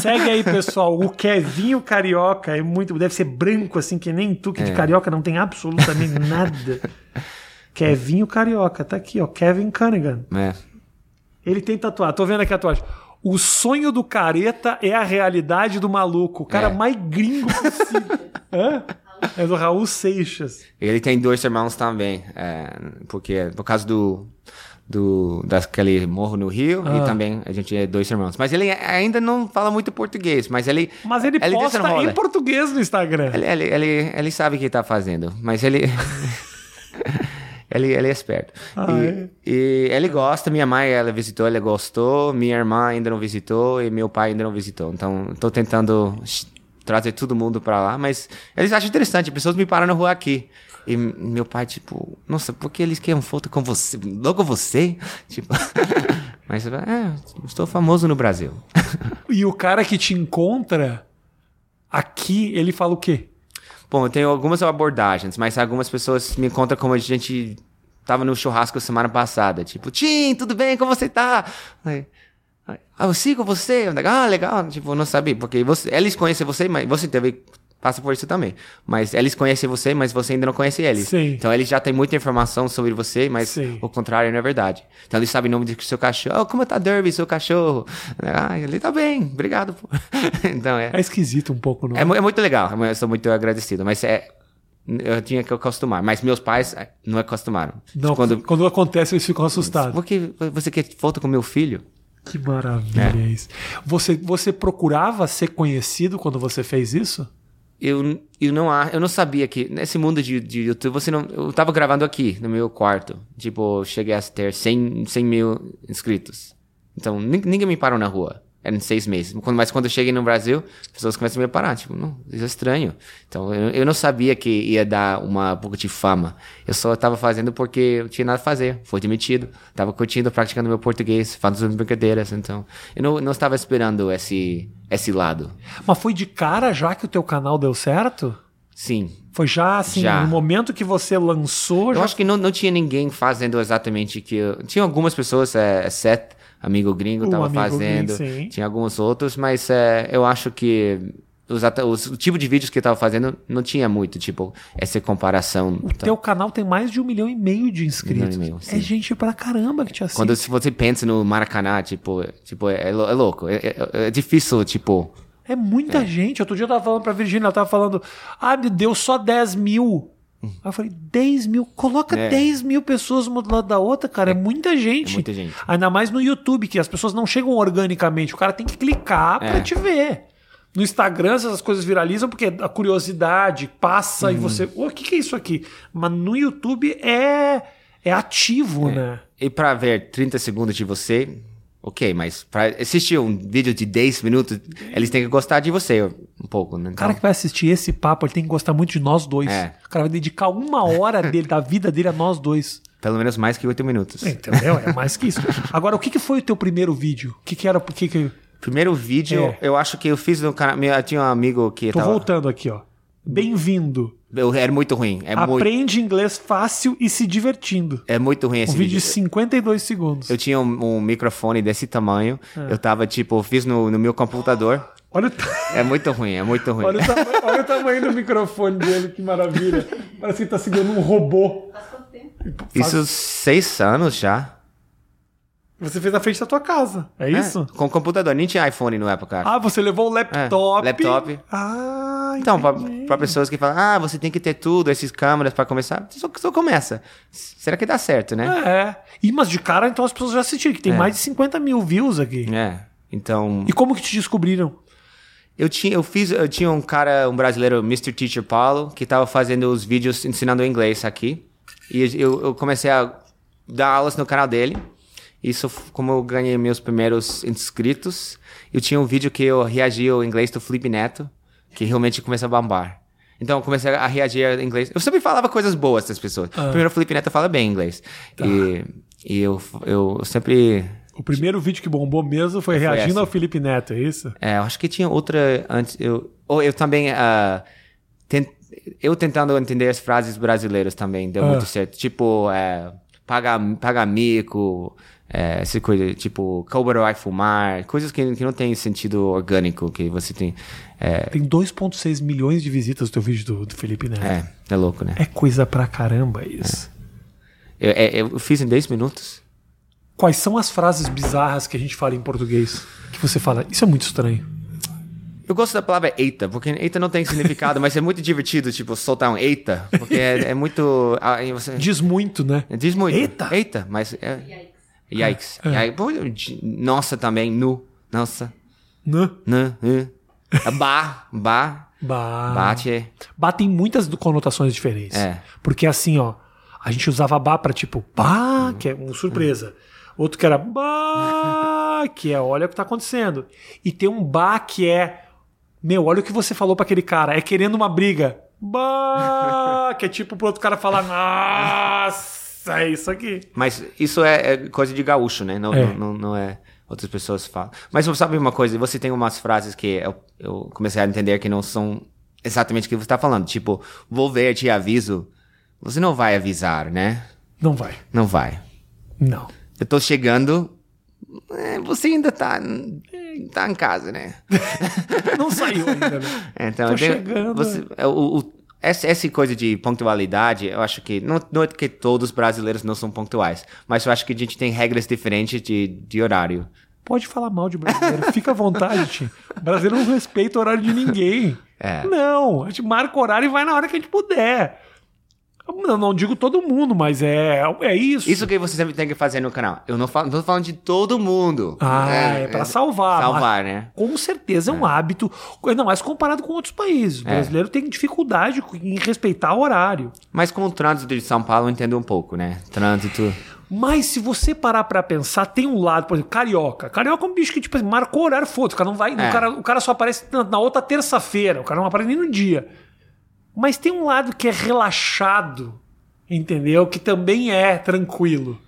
Segue aí, pessoal. O Kevinho Carioca é muito. Deve ser branco, assim, que nem tu, que de carioca não tem absolutamente nada. Kevinho Carioca, tá aqui, ó. Kevin Cunningham. É. Ele tem tatuagem. Tô vendo aqui a tatuagem. O sonho do careta é a realidade do maluco. O cara É. mais gringo possível. Hã? É do Raul Seixas. Ele tem dois irmãos também, é, porque por causa do do daquele morro no Rio Ah. e também a gente é dois irmãos. Mas ele ainda não fala muito português, mas ele Mas ele, posta desenrola. em português no Instagram. Ele, ele, ele, ele sabe o que está fazendo, mas ele ele, ele é esperto. Ah, e, é? e ele gosta. Minha mãe ela visitou, ele gostou. Minha irmã ainda não visitou e meu pai ainda não visitou. Então estou tentando trazer todo mundo para lá, mas eles acham interessante. Pessoas me param na rua aqui. E meu pai, tipo, nossa, por que eles querem foto com você? Logo você? Tipo, mas, é, estou famoso no Brasil. E o cara que te encontra aqui, ele fala o quê? Bom, eu tenho algumas abordagens, mas algumas pessoas me encontram como a gente tava no churrasco semana passada. Tipo, Tim, tudo bem? Como você tá? Ah, eu sigo você. Ah, legal. Tipo, não sabia, porque você, eles conhecem você, mas você deve passa por isso também. Mas eles conhecem você, mas você ainda não conhece eles. Sim. Então eles já têm muita informação sobre você, mas Sim. o contrário não é verdade. Então eles sabem o nome do seu cachorro. Oh, como tá Derby, seu cachorro? Ah, ele tá bem, obrigado. então é. É esquisito um pouco, não É, mu- é muito legal, eu sou muito agradecido, mas é. Eu tinha que acostumar, mas meus pais eh, não acostumaram. Não, quando... Quando, acontece, eles ficam assustados. por que você quer foto com meu filho? Que maravilha isso. Você, você procurava ser conhecido quando você fez isso? Eu, eu, não, eu não sabia que nesse mundo de, de YouTube você não. Eu tava gravando aqui, no meu quarto. Tipo, cheguei a ter 100, 100 mil inscritos. Então, nin- ninguém me parou na rua. Era em seis meses. Quando- Mas quando eu cheguei no Brasil, as pessoas começam a me parar. Tipo, não, isso é estranho. Então, eu, eu não sabia que ia dar uma um pouco de fama. Eu só tava fazendo porque eu tinha nada a fazer. Fui demitido. Tava curtindo, praticando meu português, fazendo brincadeiras. Então, eu não, não estava esperando esse, esse lado. Mas foi de cara já que o teu canal deu certo? Sim. Foi já assim, Já. no momento que você lançou, Eu já acho que não, não tinha ninguém fazendo exatamente o que eu... Tinha algumas pessoas, é, Seth, amigo gringo, O tava amigo fazendo. gringo, tinha alguns outros, mas é, eu acho que os, os- o tipo de vídeos que eu tava fazendo não tinha muito, tipo, essa comparação. O teu canal tem mais de um milhão e meio de inscritos. Um meio, é gente pra caramba que te assiste. Quando você pensa no Maracanã, tipo, tipo é, lou- é louco. É, é- é difícil, tipo... É muita gente. Outro dia eu tava falando pra Virgínia, ela tava falando, ah, meu Deus, só 10 mil. Aí eu falei, 10 mil? Coloca É. 10 mil pessoas uma do lado da outra, cara. É, muita gente. é muita gente. Ainda mais no YouTube, que as pessoas não chegam organicamente. O cara tem que clicar pra É. te ver. No Instagram, essas coisas viralizam porque a curiosidade passa Uhum. e você. O que, que é isso aqui? Mas no YouTube é, é ativo, né? E pra ver 30 segundos de você, ok, mas pra assistir um vídeo de 10 minutos, eles têm que gostar de você um pouco, né? O cara que vai assistir esse papo, ele tem que gostar muito de nós dois. É. O cara vai dedicar uma hora dele, da vida dele a nós dois. Pelo menos mais que 8 minutos. Entendeu? É mais que isso. Agora, o que, que foi o teu primeiro vídeo? O que, que era? Por que que... Primeiro vídeo, É. eu acho que eu fiz no canal. Eu tinha um amigo que Tô tava. voltando aqui, ó. Bem-vindo. Era muito ruim. É muito, Aprende inglês fácil e se divertindo. é muito ruim Um esse vídeo vídeo. de 52 segundos. Eu tinha um, um microfone desse tamanho. É. Eu tava, tipo, fiz no, no meu computador. Olha, o ta- É muito ruim, é muito ruim. olha, o tamanho, olha o tamanho do microfone dele, que maravilha. Parece que ele tá segurando um robô. Isso seis anos já. Você fez na frente da tua casa, é É, isso? com computador. Nem tinha iPhone na época. Ah, você levou o laptop. É, laptop. Ah, Então, pra, pra pessoas que falam, ah, você tem que ter tudo, essas câmeras pra começar, só, só começa. Será que dá certo, né? É. E, mas de cara, então as pessoas já assistiram, que tem É. mais de 50 mil views aqui. É. Então, E como que te descobriram? eu tinha, eu fiz, eu tinha um cara, um brasileiro, Mr. Teacher Paulo, que tava fazendo os vídeos ensinando inglês aqui. E eu, eu comecei a dar aulas no canal dele. Isso como eu ganhei meus primeiros inscritos. Eu tinha um vídeo que eu reagia ao inglês do Felipe Neto, que realmente começou a bombar. Então eu comecei a reagir ao inglês. Eu sempre falava coisas boas das pessoas. Primeiro o Felipe Neto fala bem inglês. E, e eu, eu sempre O primeiro vídeo que bombou mesmo foi reagindo essa. ao Felipe Neto, é isso? É, eu acho que tinha outra antes. Eu, ou eu também. ah, ten- eu tentando entender as frases brasileiras também deu Ah. muito certo. Tipo, é, paga, paga mico, é, essa coisa, tipo, cobra vai fumar, coisas que, que não tem sentido orgânico, que você tem. É, Tem 2,6 milhões de visitas no teu vídeo do, do Felipe Neto. é, é louco, né? É coisa pra caramba isso. Eu, é, eu fiz em 10 minutos. Quais são as frases bizarras que a gente fala em português? Que você fala, isso é muito estranho. Eu gosto da palavra eita, porque eita não tem significado, mas é muito divertido, tipo, soltar um eita, porque é, é muito. ah, você- Diz muito, né? Diz muito. Eita! Eita, mas. É... Yikes. Yikes. Pô, Nossa também, nu. Nossa. Né? né. Bah, bah. Bah. Bate. Bah tem muitas conotações diferentes. É. Porque assim, ó, a gente usava bah pra tipo, bah, que é uma surpresa. Outro que era bah, que é olha o que tá acontecendo. E tem um bah que é, meu, olha o que você falou pra aquele cara, é querendo uma briga. Bah, que é tipo pro outro cara falar, nossa, é isso aqui. Mas isso é, é coisa de gaúcho, né? Não É. não, não, não é. Outras pessoas falam. Mas você sabe uma coisa? Você tem umas frases que eu, eu comecei a entender que não são exatamente o que você está falando. Tipo, vou ver, te aviso. Você não vai avisar, né? Não vai. Não vai. Não. Eu tô chegando. é, você ainda tá, tá em casa, né? Não saiu ainda, né? Então, Tô eu tenho- chegando, você- é, o- o- essa, essa coisa de pontualidade, eu acho que. Não, não é que todos os brasileiros não são pontuais, mas eu acho que a gente tem regras diferentes de, de horário. Pode falar mal de brasileiro, fica à vontade, tio. Brasileiro não respeita o horário de ninguém. É. Não, a gente marca o horário e vai na hora que a gente puder. Não, não digo todo mundo, mas é, é isso. Isso que você sempre tem que fazer no canal. Eu não, falo, não tô falando de todo mundo. Ah, é, pra salvar. Salvar, né? Com certeza é um hábito, ainda mais comparado com outros países. O É. brasileiro tem dificuldade em respeitar o horário. Mas com o trânsito de São Paulo eu entendo um pouco, né? Trânsito. Mas se você parar pra pensar, tem um lado, por exemplo, carioca. Carioca é um bicho que, tipo, assim, marcou horário, foda. O cara não vai. É. O, cara, o cara só aparece na, na outra terça-feira. O cara não aparece nem no dia. Mas tem um lado que é relaxado, entendeu? Que também é tranquilo.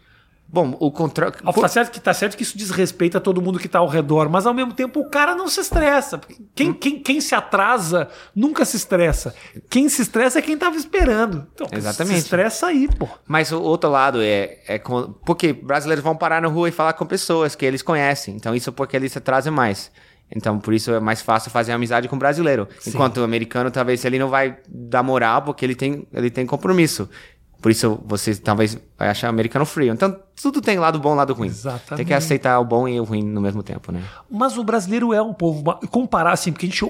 Bom, o controle. Ah, Tá certo, que, tá certo que isso desrespeita todo mundo que tá ao redor, mas ao mesmo tempo o cara não se estressa. Quem, Hum. quem, quem se atrasa nunca se estressa. Quem se estressa é quem tava esperando. Então, Exatamente. Se estressa aí, pô. Mas o outro lado é, é porque brasileiros vão parar na rua e falar com pessoas que eles conhecem. Então isso é porque eles se atrasam mais. Então por isso é mais fácil fazer amizade com brasileiro. Enquanto o americano talvez ele não vai dar moral porque ele tem ele tem compromisso. Por isso você talvez vai achar americano frio. Então tudo tem lado bom, lado ruim. Exatamente. Tem que aceitar o bom e o ruim no mesmo tempo, né? Mas o brasileiro é um povo. Comparar assim, porque a gente.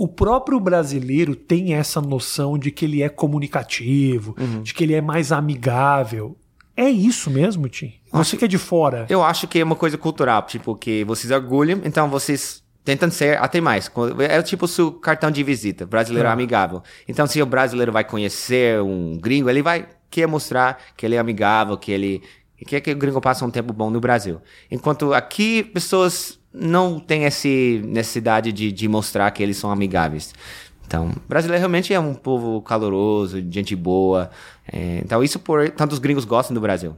O próprio brasileiro tem essa noção de que ele é comunicativo, Uhum. de que ele é mais amigável. É isso mesmo, Tim? Você que é de fora. Eu acho que é uma coisa cultural, tipo, que vocês orgulham, então vocês tentam ser até mais. É tipo o seu cartão de visita, brasileiro É. amigável. Então, se o brasileiro vai conhecer um gringo, ele vai querer mostrar que ele é amigável, que ele quer que o gringo passe um tempo bom no Brasil. Enquanto aqui, pessoas não têm essa necessidade de, de mostrar que eles são amigáveis. Então, brasileiro realmente é um povo caloroso, gente boa. É, então, isso por tantos gringos gostam do Brasil.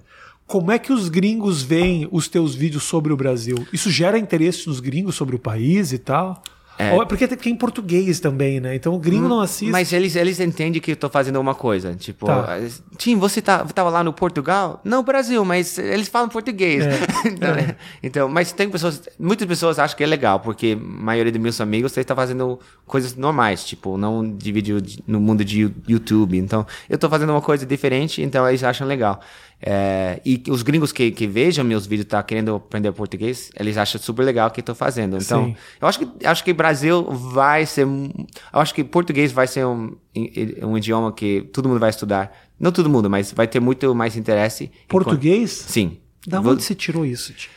Como é que os gringos veem os teus vídeos sobre o Brasil? Isso gera interesse nos gringos sobre o país e tal? É. Ou é porque tem em português também, né? Então o gringo não assiste. Mas eles, eles entendem que eu tô fazendo uma coisa. Tipo, Tá. Tim, você tá, tava lá no Portugal? Não, Brasil, mas eles falam português. É, então, é. então, mas tem pessoas, muitas pessoas acham que é legal, porque a maioria dos meus amigos estão fazendo coisas normais, tipo, não dividir no mundo de YouTube. Então, eu tô fazendo uma coisa diferente, então eles acham legal. É, e os gringos que, que vejam meus vídeos, tá querendo aprender português, eles acham super legal o que eu tô fazendo. Então, Sim. eu acho que acho que Brasil vai ser, eu acho que português vai ser um, um idioma que todo mundo vai estudar. Não todo mundo, mas vai ter muito mais interesse. Português? Sim. Da Vou- onde você tirou isso, Tim?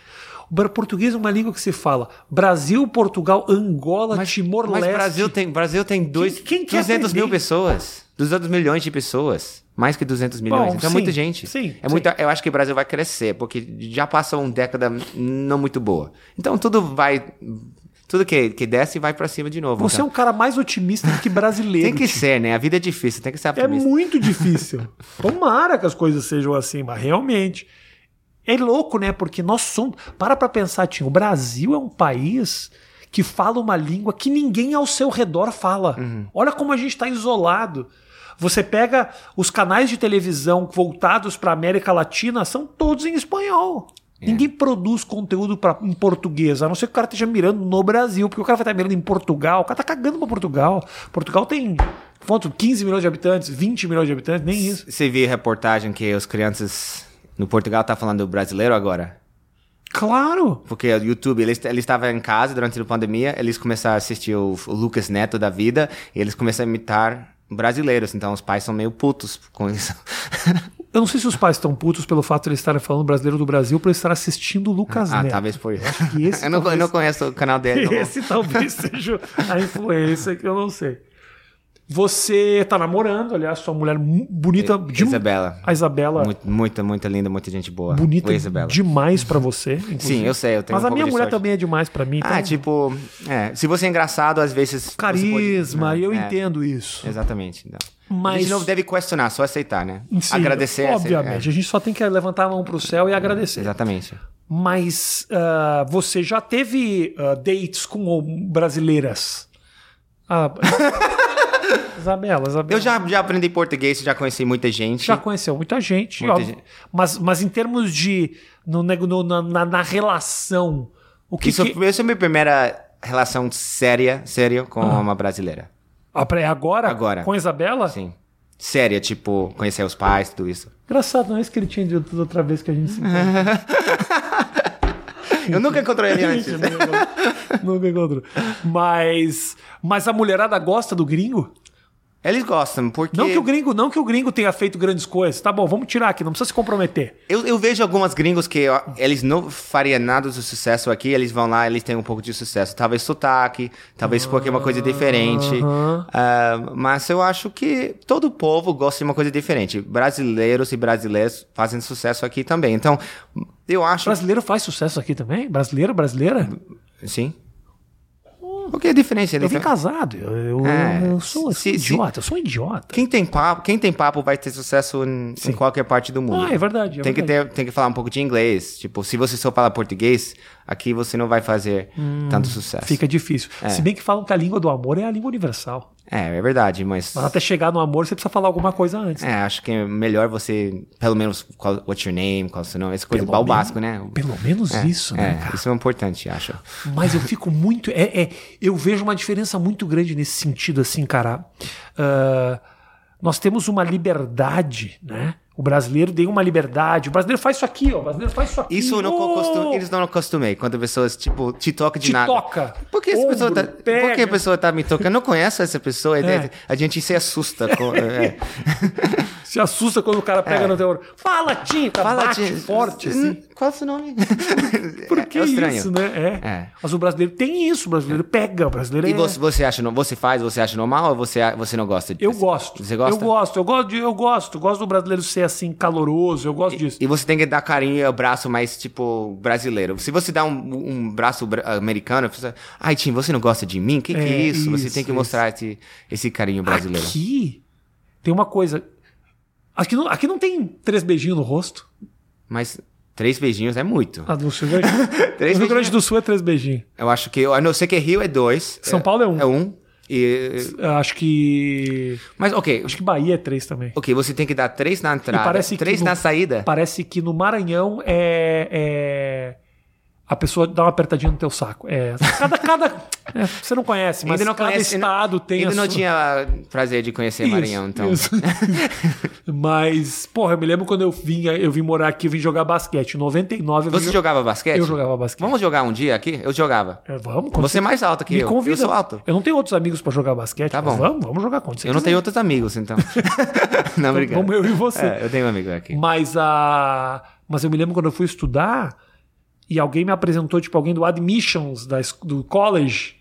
O português é uma língua que se fala Brasil, Portugal, Angola, Timor-Leste. mas Brasil tem, Brasil tem dois, Quem- quem quer 200 mil pessoas. 200 milhões de pessoas. Mais que 200 milhões. Bom, então sim, é muita gente. sim, é sim. muita, eu acho que o Brasil vai crescer, porque já passou uma década não muito boa. Então tudo vai. Tudo que, que desce vai pra cima de novo. Você é então. um cara mais otimista do que brasileiro. Tem que Tim. ser, né? A vida é difícil, tem que ser É optimista. muito difícil. Tomara que as coisas sejam assim, mas realmente. É louco, né? Porque nós somos. Para pra pensar, Tim. O Brasil é um país que fala uma língua que ninguém ao seu redor fala. Uhum. Olha como a gente está isolado. Você pega os canais de televisão voltados para América Latina, são todos em espanhol. É. Ninguém produz conteúdo pra, em português, a não ser que o cara esteja mirando no Brasil, porque o cara vai estar mirando em Portugal, o cara tá cagando pra Portugal. Portugal tem quanto? 15 milhões de habitantes, 20 milhões de habitantes, nem isso. Você viu a reportagem que as crianças no Portugal tá falando brasileiro agora? Claro! Porque o YouTube, eles eles estavam em casa durante a pandemia, eles começaram a assistir o, o Lucas Neto da vida, e eles começaram a imitar brasileiros, então os pais são meio putos com isso. Eu não sei se os pais estão putos pelo fato de eles estarem falando brasileiro do Brasil por eles estarem assistindo o Lucas ah, Neto. talvez por isso. que esse eu, não, eu talvez- não conheço o canal dele. Esse talvez seja a influência que eu não sei. Você tá namorando, aliás, sua mulher mu- bonita. de- Isabela. A Isabela. Muito, muita, muita linda, muita gente boa. bonita Oi, Isabela. demais pra você. inclusive. Sim, eu sei, eu tenho Mas um a minha mulher sorte. também é demais pra mim. Ah, então, tipo, é, se você é engraçado, às vezes. você pode- carisma, eu É, entendo isso. Exatamente. Então. Mas- A gente não deve questionar, só aceitar, né? Sim, Agradecer. Obviamente, é. a gente só tem que levantar a mão pro céu e agradecer. Exatamente. Mas ah, você já teve ah, dates com brasileiras? Ah, Isabela, Isabela. Eu já, já aprendi português, já conheci muita gente. Já conheceu muita gente, Muita gente. Mas, mas em termos de. No, no- na, na- relação. O que. Isso, que essa é a minha primeira relação séria, séria com uma brasileira. Ah, peraí, agora? Agora. Com a Isabela? Sim. Séria, tipo, conhecer os pais, tudo isso. Engraçado, não é isso que ele tinha dito da outra vez que a gente se. Eu nunca encontrei ele antes. Nunca encontrou. Mas, mas a mulherada gosta do gringo? Eles gostam, porque. Não que o gringo, não que o gringo tenha feito grandes coisas. Tá bom, vamos tirar aqui, não precisa se comprometer. Eu, eu vejo algumas gringos que ó, eles não fariam nada de sucesso aqui, eles vão lá, eles têm um pouco de sucesso. Talvez sotaque, talvez qualquer uma coisa diferente. Ah, mas eu acho que todo povo gosta de uma coisa diferente. Brasileiros e brasileiras fazem sucesso aqui também. Então, eu acho. Brasileiro faz sucesso aqui também? Brasileiro, brasileira? Sim. Porque é diferente. é Eu vim casado. Eu, É, eu sou, sou se- se- idiota, eu sou um idiota. Quem tem papo, quem tem papo vai ter sucesso em, em qualquer parte do mundo. Ah, é verdade. é tem, que verdade. ter, tem que falar um pouco de inglês. Tipo, se você só fala português, aqui você não vai fazer tanto sucesso. Hum, Fica difícil. Se bem que falam que a língua do amor é a língua universal. É, é verdade, mas. Mas até chegar no amor, você precisa falar alguma coisa antes. É, acho que é melhor você, pelo menos, qual, what's your name, qual é o seu nome, essa coisa, Pelo básico, né? Pelo menos É, isso, né, é, cara? isso é importante, acho. Mas eu fico muito. É, é, eu vejo uma diferença muito grande nesse sentido, assim, cara. Ah, nós temos uma liberdade, né? O brasileiro tem uma liberdade. O brasileiro faz isso aqui, ó. O brasileiro faz isso aqui. Isso eu não Oh! costumo, eles não acostumei. Quando pessoas, tipo, te tocam de Te nada. toca. Por que, essa pessoa tá, Ombro, por que a pessoa tá me tocando? Eu não conheço essa pessoa. É. A gente se assusta. Com, é. Se assusta quando o cara pega É. no teu. Fala, Tinta, Fala, bate tia, forte, assim. Qual é o seu nome? Por que é estranho. isso, né? É. É. Mas o brasileiro tem isso, o brasileiro pega, o brasileiro E é... você, você acha, você faz, você acha normal ou você, você não gosta? Eu gosto. Você gosta? Eu gosto, eu gosto, de- eu gosto. Eu gosto do brasileiro ser assim, caloroso, eu gosto disso. E você tem que dar carinho e o braço mais, tipo, brasileiro. Se você dá um, um braço bra- americano, você... Ai, Tim, você não gosta de mim? Que que é, É, isso? Você isso, tem que isso. mostrar esse, esse carinho brasileiro. Aqui tem uma coisa. Aqui não, aqui não tem três beijinhos no rosto. Mas três beijinhos é muito. Ah, no Rio Grande, Três no Rio Grande do Sul é três beijinhos. Eu acho que, a não ser que Rio é dois. São Paulo é um. É um. E, Eu Acho que. mas, ok. Acho que Bahia é três também. Ok, você tem que dar três na entrada, três no- na saída. Parece que no Maranhão é. é- A pessoa dá uma apertadinha no teu saco. É. Cada. cada é, você não conhece, mas Ainda não cada conhece- estado tem Ainda a não sua- tinha ah, prazer de conhecer Isso, Maranhão, então. isso. Mas, porra, eu me lembro quando eu vim, eu vim morar aqui, eu vim jogar basquete. Em 99 eu vim Você jo- jogava basquete? Eu jogava basquete. Vamos jogar um dia aqui? Eu jogava. É, vamos, Você é mais alto que me eu. convida. Eu sou alto. Eu não tenho outros amigos pra jogar basquete. Tá bom. Vamos, vamos jogar você Eu não quiser. tenho outros amigos, então. não, obrigado. Vamos eu e você. É, eu tenho um amigo aqui. Mas a. Mas eu me lembro quando eu fui estudar e alguém me apresentou, tipo, alguém do admissions da, do college.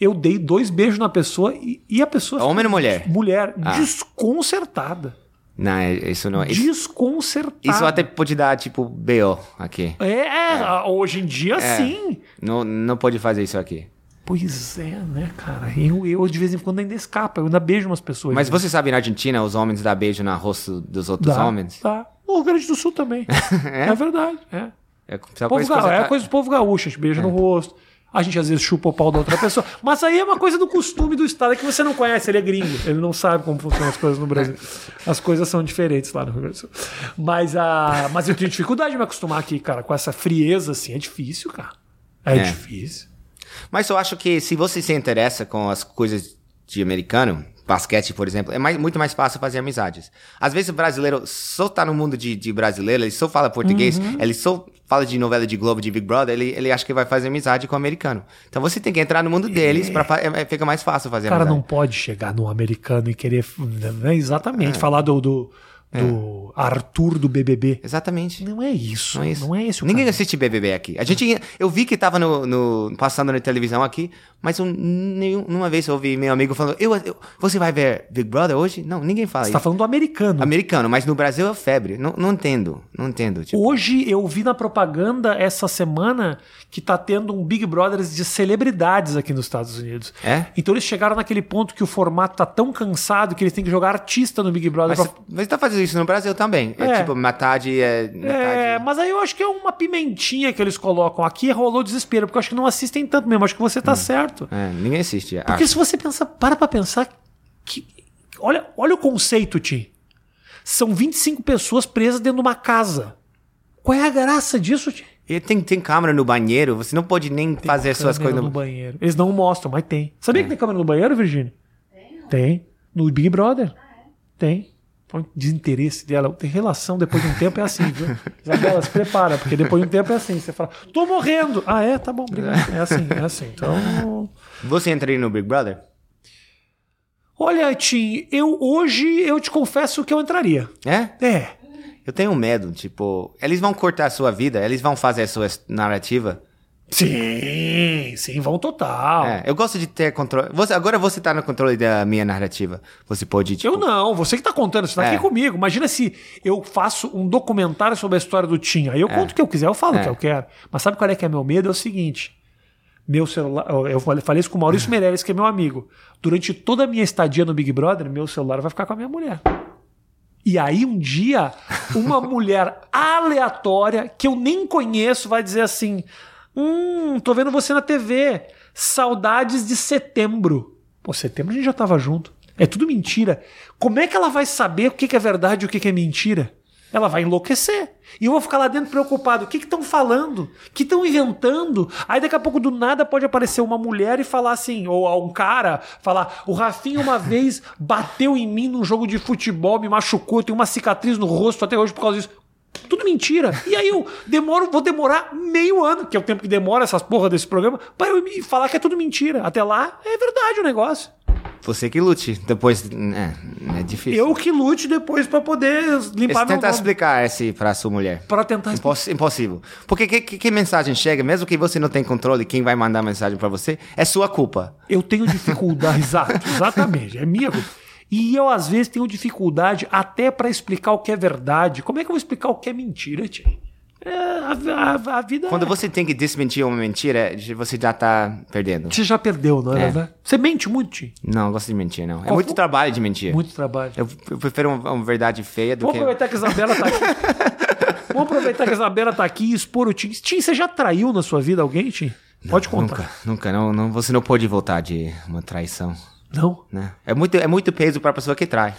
Eu dei dois beijos na pessoa e, e a pessoa. Homem ou mulher? Mulher, Ah. desconcertada. Não, é- isso não. Isso, Desconcertada. isso até pode dar, tipo, BO aqui. É, é, hoje em dia É. sim. Não, não pode fazer isso aqui. Pois é, né, cara? Eu, eu de vez em quando ainda escapa, eu ainda beijo umas pessoas. Mas você sabe, na Argentina, os homens dão beijo no rosto dos outros Dá, homens? Dá. No Rio Grande do Sul também. é? verdade. É. É, só Povo coisa- ga- coisa- é coisa do povo gaúcho, a gente beija no rosto. A gente às vezes chupa o pau da outra pessoa. Mas aí é uma coisa do costume do Estado, é que você não conhece, ele é gringo. Ele não sabe como funcionam as coisas no Brasil. As coisas são diferentes lá no Rio Grande do Sul. Mas, a, mas eu tenho dificuldade de me acostumar aqui, cara, com essa frieza, assim. É difícil, cara. É, É. difícil. Mas eu acho que se você se interessa com as coisas de americano, basquete, por exemplo, é mais- muito mais fácil fazer amizades. Às vezes o brasileiro só tá no mundo de, de brasileiro, ele só fala português, Uhum. ele só fala de novela de Globo, de Big Brother, ele, ele acha que vai fazer amizade com o americano. Então você tem que entrar no mundo deles, pra, é, é- fica mais fácil fazer O cara amizade. não pode chegar no americano e querer né, exatamente falar do, do, do Arthur do BBB. Exatamente. Não é isso. Não é isso. Não é esse Ninguém caminho. assiste BBB aqui. A gente, eu vi que tava no, no- passando na televisão aqui, mas eu, nenhum, nenhuma vez eu ouvi meu amigo falando, eu, eu- você vai ver Big Brother hoje? Não, ninguém fala Você isso. tá falando do americano. Americano, mas no Brasil é febre. Não, não entendo, não entendo. Tipo, Hoje eu vi na propaganda essa semana que tá tendo um Big Brothers de celebridades aqui nos Estados Unidos. É? Então eles chegaram naquele ponto que o formato tá tão cansado que eles têm que jogar artista no Big Brother. mas, pra- mas tá fazendo isso no Brasil também. É, É. tipo, metade é. Metade... É, mas aí eu acho que é uma pimentinha que eles colocam aqui rolou desespero, porque eu acho que não assistem tanto mesmo. Acho que você Hum. tá certo. É, ninguém assiste. Porque acho. se você pensar, para pra pensar que. Olha, olha o conceito, Tim. São 25 pessoas presas dentro de uma casa. Qual é a graça disso, Tim? E tem, tem câmera no banheiro, você não pode nem fazer suas coisas no no. banheiro. Eles não mostram, mas tem. Sabia É. que tem câmera no banheiro, Virgínia? Tem. Tem. No Big Brother? Tem. Desinteresse dela. Tem relação depois de um tempo é assim, viu? Isabela, se prepara, porque depois de um tempo é assim. Você fala, tô morrendo. Ah, é? Tá bom, obrigado. É assim, é assim. Então. Você entraria no Big Brother? Olha, Tim, eu hoje eu te confesso que eu entraria. É? É. Eu tenho medo, tipo, eles vão cortar a sua vida, eles vão fazer a sua narrativa. Sim, sim, vão total. É, eu gosto de ter controle. Você, agora você tá no controle da minha narrativa. Você pode, tipo... Eu não, você que tá contando, você tá É. aqui comigo. Imagina se eu faço um documentário sobre a história do Tim. Aí eu conto o que eu quiser, eu falo o É. que eu quero. Mas sabe qual é que é meu medo? É o seguinte. Meu celular. eu- falei isso com o Maurício Meirelles, que é meu amigo. Durante toda a minha estadia no Big Brother, meu celular vai ficar com a minha mulher. E aí, um dia, uma mulher aleatória, que eu nem conheço, vai dizer assim: Hum, tô vendo você na TV. Saudades de setembro. Pô, setembro a gente já tava junto. É tudo mentira. Como é que ela vai saber o que que é verdade e o que que é mentira? Ela vai enlouquecer. E eu vou ficar lá dentro preocupado. O que estão falando? O que estão inventando? Aí daqui a pouco do nada pode aparecer uma mulher e falar assim, ou um cara falar: o Rafinha uma vez bateu em mim num jogo de futebol, me machucou, tenho uma cicatriz no rosto até hoje por causa disso. Tudo mentira. E aí eu demoro, vou demorar meio ano, que é o tempo que demora essas porra desse programa, para eu me falar que é tudo mentira. Até lá é verdade o negócio. Você que lute. Depois, é, é difícil. Eu que lute depois para poder limpar Você meu tenta nome. explicar esse pra sua mulher. Para tentar Imposs- impossível. Porque que, que, que mensagem chega, mesmo que você não tenha controle, quem vai mandar a mensagem pra você, é sua culpa. Eu tenho dificuldade, exato, exatamente, é minha culpa. E eu, às vezes, tenho dificuldade até para explicar o que é verdade. Como é que eu vou explicar o que é mentira, tia? É, a, a- a vida. Quando é- você tem que desmentir uma mentira, você já tá perdendo. Você já perdeu, não é, É. verdade? Você mente muito, tia. Não, eu gosto de mentir, não. É Qual muito foi- trabalho de mentir. Muito trabalho. Eu, eu prefiro uma, uma verdade feia do Vamos que. aproveitar que a Isabela tá aqui. Vamos aproveitar que a Isabela tá aqui e expor o Tim. Tim, você já traiu na sua vida alguém, Tim? Pode contar. Nunca, nunca. Não, não, você não pode voltar de uma traição. Não? Né? É, muito, é muito peso pra pessoa que trai.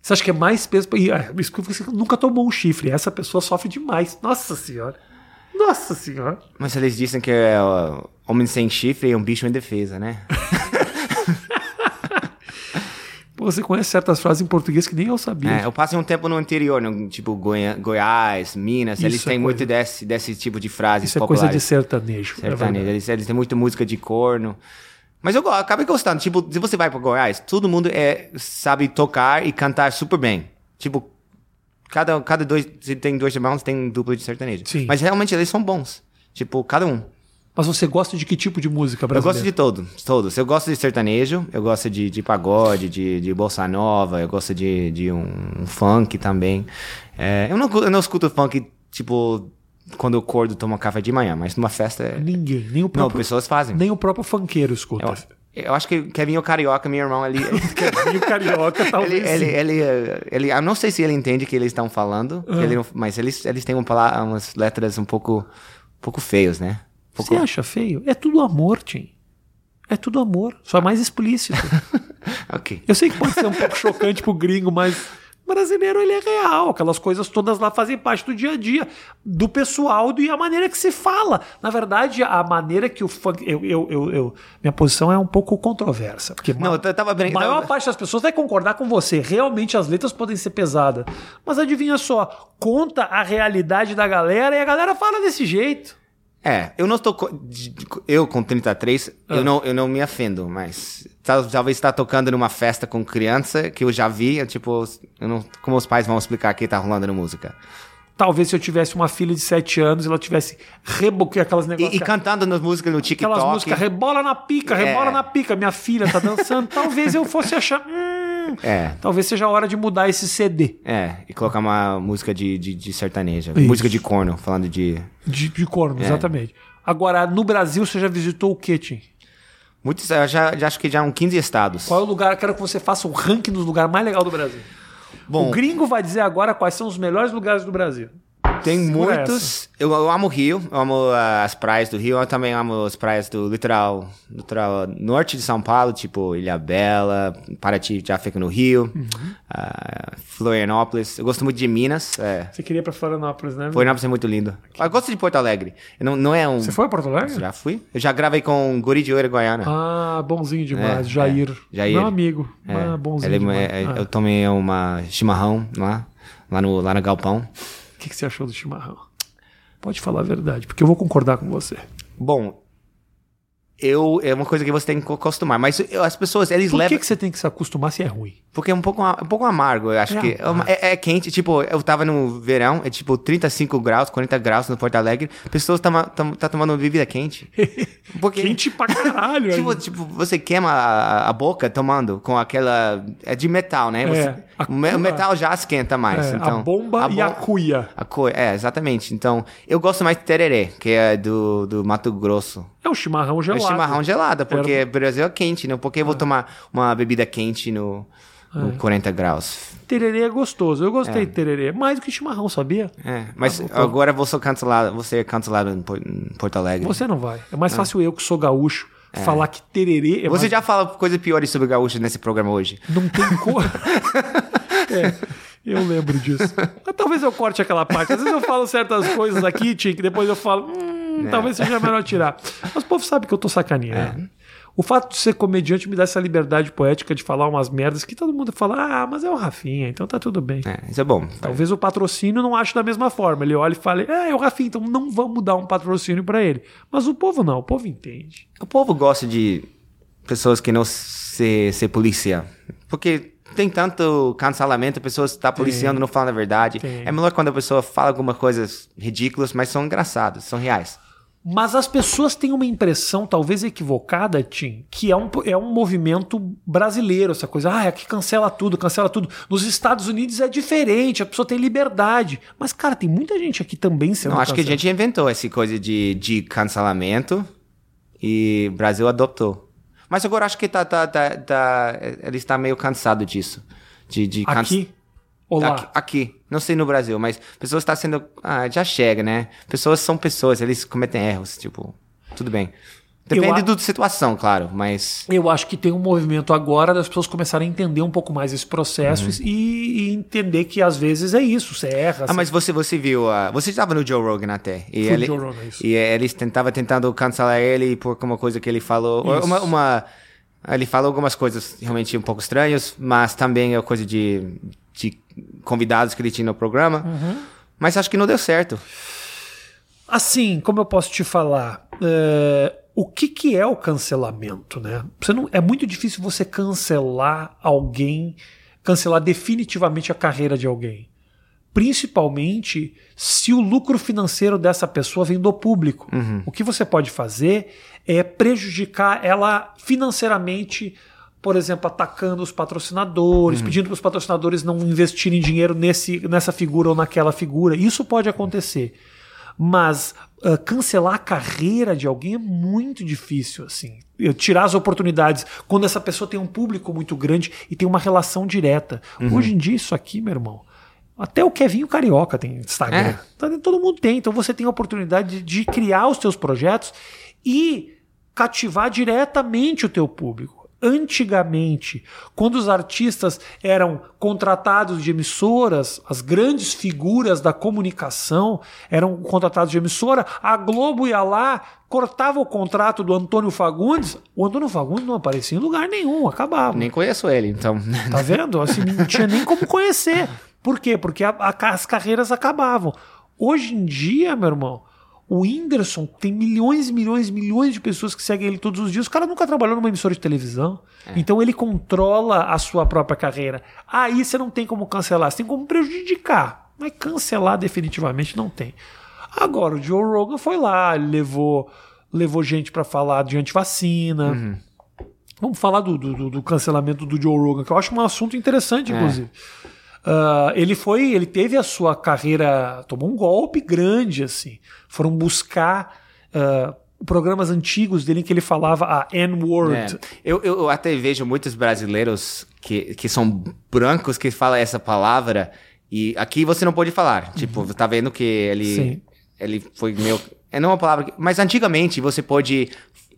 Você acha que é mais peso? pra- é, isso que Você nunca tomou um chifre. Essa pessoa sofre demais. Nossa senhora. Nossa senhora. Mas eles dizem que é, homem sem chifre é um bicho em defesa, né? Você conhece certas frases em português que nem eu sabia. É, eu passei um tempo no interior, no, tipo Goiá- Goiás, Minas. Isso eles é têm muito desse, desse tipo de frases Isso é coisa de populares. sertanejo. é sertanejo. verdade. eles, eles têm muita música de corno. Mas eu acabei gostando. Tipo, se você vai para Goiás, todo mundo é, sabe tocar e cantar super bem. Tipo, cada, cada dois, se tem dois irmãos, tem um duplo de sertanejo. Sim. Mas realmente eles são bons. Tipo, cada um. Mas você gosta de que tipo de música Eu brasileira? gosto de todos, todos. Eu gosto de sertanejo, eu gosto de, de pagode, de, de bossa nova, eu gosto de, de um, um funk também. É, eu, não, eu não escuto funk, tipo, quando eu acordo tomo café de manhã, mas numa festa... é- Ninguém. Nem o Não, próprio, pessoas fazem. nem o próprio funkeiro escuta. Eu, eu acho que Kevin é o carioca, meu irmão, ele... E o carioca Ele, talvez ele, sim. ele, eh, ele, eu não sei se ele entende o que eles estão falando, Ah. ele não- mas eles, eles têm pala- umas letras um pouco, um pouco feios, né? Um Você pouco... acha feio? É tudo amor, Tim. É tudo amor. Só mais explícito. Ok. Eu sei que pode ser um pouco chocante pro gringo, mas brasileiro ele é real. Aquelas coisas todas lá fazem parte do dia a dia, do pessoal e a maneira que se fala. Na verdade, a maneira que o funk. Eu, eu, eu, eu- minha posição é um pouco controversa. Porque Não, eu tava a brincando... maior parte das pessoas vai concordar com você. Realmente as letras podem ser pesadas. Mas adivinha só, conta a realidade da galera e a galera fala desse jeito. É, eu não estou. Eu com 33, Ah. eu, não, eu não me ofendo, mas tal- talvez está tocando numa festa com criança que eu já vi, é tipo, eu não, como os pais vão explicar que tá rolando na música? Talvez se eu tivesse uma filha de 7 anos, ela tivesse reboque aquelas E, negócios. e cantando nas músicas no TikTok. Aquelas músicas rebola na pica, rebola É. na pica, minha filha tá dançando. Talvez eu fosse achar. hum, É, talvez seja a hora de mudar esse CD é, e colocar uma música de, de, de sertaneja, Isso. música de corno, falando de. de, de É. corno, exatamente. Agora, no Brasil, você já visitou o quê, Tim? Muitos, eu já, já acho que já um 15 estados. Qual é o lugar? Quero que você faça um ranking dos lugares mais legais do Brasil. Bom, O gringo vai dizer agora quais são os melhores lugares do Brasil. Tem Segura muitos. Eu, eu amo o Rio, eu amo as praias do Rio, eu também amo as praias do litoral, litoral norte de São Paulo, tipo Ilha Bela, Paraty já fica no Rio, Uhum. ah, Florianópolis. Eu gosto muito de Minas, é. Você queria ir pra Florianópolis, né? Florianópolis é muito lindo. Eu gosto de Porto Alegre. Eu não, não é um. Você foi a Porto Alegre? Já fui. Eu já gravei com Guri de Ouro Guaiana. Ah, bonzinho demais. É, Jair. é. Jair. Meu amigo. É, Ah, bonzinho ele- demais. é, Ah. Eu tomei uma chimarrão lá, lá no, lá no Galpão. O que, que você achou do chimarrão? Pode falar a verdade, porque eu vou concordar com você. Bom, eu é uma coisa que você tem que acostumar. Mas eu- as pessoas, eles Por levam. que, que você tem que se acostumar se é ruim? Porque é um pouco, um pouco amargo, eu acho É que. É, é- é quente, tipo, eu tava no verão, é tipo 35 graus, 40 graus no Porto Alegre, pessoas estão tam, tá tomando bebida quente. Porque, Quente pra caralho. tipo, tipo, você queima a, a boca tomando com aquela. É de metal, né? Você- É, a o o metal já esquenta mais. É, então, a bomba e a cuia. a cor, é, exatamente. Então, eu gosto mais de tererê, que é do, do Mato Grosso. É um chimarrão É gelado. chimarrão gelado, porque Era- o Brasil é quente, né? Por que eu vou tomar uma bebida quente no, no 40 graus? Tererê é gostoso. Eu gostei É. de tererê. Mais do que chimarrão, sabia? É, mas Ah, agora vou ser cancelado, vou ser cancelado em, Por- em Porto Alegre. Você, Você não vai. É mais fácil eu, que sou gaúcho, falar que tererê é mais... já fala coisas piores sobre gaúcho nesse programa hoje. Não tem cor. é, eu lembro disso. Mas talvez eu corte aquela parte. Às vezes eu falo certas coisas aqui, Tim, que depois eu falo, hum, É. talvez seja melhor tirar. Mas o povo sabe que eu tô sacaneando. O fato de ser comediante me dá essa liberdade poética de falar umas merdas que todo mundo fala, ah, mas é o Rafinha, então tá tudo bem. É, isso é bom. Talvez o patrocínio não ache da mesma forma. Ele olha e fala, ah, é o Rafinha, então não vamos dar um patrocínio pra ele. Mas o povo não, o povo entende. O povo gosta de pessoas que não se, se policia. Porque tem tanto cancelamento, pessoas estão policiando, não falam a verdade. Tem. É melhor quando a pessoa fala algumas coisas ridículas, mas são engraçadas, são reais. Mas as pessoas têm uma impressão, talvez equivocada, Tim, que é um, é um movimento brasileiro, essa coisa. Ah, aqui cancela tudo, cancela tudo. Nos Estados Unidos é diferente, a pessoa tem liberdade. Mas, cara, tem muita gente aqui também sendo Não, acho que a gente inventou essa coisa de, de cancelamento e o Brasil adotou. Mas agora acho que tá, tá, tá, tá, ele está meio cansado disso. De, de Aqui? Olá. Aqui, aqui. não sei no Brasil, mas pessoas estão sendo. Ah, já chega, né? Pessoas são pessoas, eles cometem erros, tipo, tudo bem. Depende a- da situação, claro, mas. Eu acho que tem um movimento agora das pessoas começarem a entender um pouco mais esse processo e, e entender que às vezes é isso, você erra. Uhum. Ah, você- mas você, você viu. ah, você estava no Joe Rogan até. E Fui ele, Joe Rogan, isso. E eles tentavam tentando cancelar ele por uma coisa que ele falou. Uma, uma- ele falou algumas coisas realmente um pouco estranhas, mas também é coisa de, de convidados que ele tinha no programa. Uhum. Mas acho que não deu certo. Assim, como eu posso te falar, é, o que, que é o cancelamento, né? Você não, é muito difícil você cancelar alguém, cancelar definitivamente a carreira de alguém. Principalmente se o lucro financeiro dessa pessoa vem do público. O que você pode fazer é prejudicar ela financeiramente, por exemplo, atacando os patrocinadores, pedindo para os patrocinadores não investirem dinheiro nesse, nessa figura ou naquela figura. Isso pode acontecer. Mas ah, cancelar a carreira de alguém é muito difícil, assim. Tirar as oportunidades quando essa pessoa tem um público muito grande e tem uma relação direta. Hoje em dia, isso aqui, meu irmão. Até o Kevinho Carioca tem Instagram. É. Tá, Todo mundo tem. Então você tem a oportunidade de, de criar os teus projetos e cativar diretamente o teu público. Antigamente, quando os artistas eram contratados de emissoras, as grandes figuras da comunicação eram contratados de emissora, a Globo ia lá, cortava o contrato do Antônio Fagundes, o Antônio Fagundes não aparecia em lugar nenhum, acabava. Nem conheço ele, então. Tá vendo? Assim, não tinha nem como conhecer. Por quê? Porque a- a- as carreiras acabavam. Hoje em dia, meu irmão, o Whindersson tem milhões e milhões e milhões de pessoas que seguem ele todos os dias. O cara nunca trabalhou numa emissora de televisão. Então ele controla a sua própria carreira. Aí você não tem como cancelar, você tem como prejudicar. Mas cancelar definitivamente não tem. Agora, o Joe Rogan foi lá, ele levou, levou gente pra falar de antivacina. Vamos falar do, do, do- do cancelamento do Joe Rogan, que eu acho um assunto interessante, inclusive. Ah, ele foi, ele teve a sua carreira, tomou um golpe grande, assim. Foram buscar ah, programas antigos dele em que ele falava a N-word. É. Eu, eu até vejo muitos brasileiros que, que são brancos que falam essa palavra e aqui você não pode falar. Tipo, tá vendo que ele, Sim. ele foi meio. É não uma palavra. que- Mas antigamente você pode.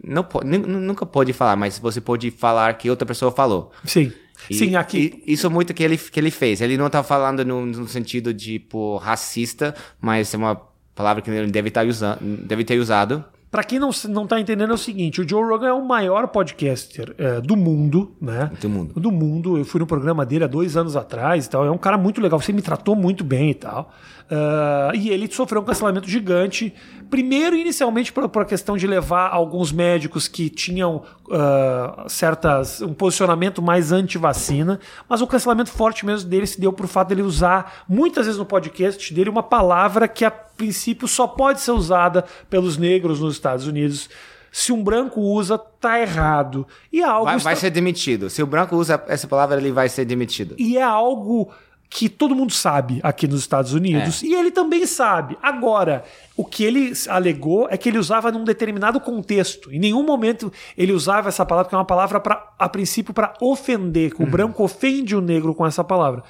Não, nunca pode falar, mas você pode falar que outra pessoa falou. Sim. E- Sim, aqui. e isso é muito que ele, que ele fez. Ele não tá falando no, no sentido de, tipo, racista, mas é uma palavra que ele deve, tá usando, deve ter usado. Pra quem não, não tá entendendo é o seguinte, o Joe Rogan é o maior podcaster é, do mundo, né? Do mundo. Do mundo. Eu fui no programa dele há dois anos atrás e tal. É um cara muito legal. Você me tratou muito bem e tal. Uh, e ele sofreu um cancelamento gigante. Primeiro, inicialmente, por, por a questão de levar alguns médicos que tinham uh, certas um posicionamento mais anti-vacina, mas o cancelamento forte mesmo dele se deu por fato dele usar muitas vezes no podcast dele uma palavra que a princípio só pode ser usada pelos negros nos Estados Unidos se um branco usa, tá errado. E é algo Vai, vai ser demitido. Se o branco usa essa palavra, ele vai ser demitido. E é algo que todo mundo sabe aqui nos Estados Unidos. E ele também sabe. Agora, o que ele alegou é que ele usava num determinado contexto. Em nenhum momento ele usava essa palavra, que é uma palavra, pra, a princípio, para ofender. que O branco ofende o negro com essa palavra.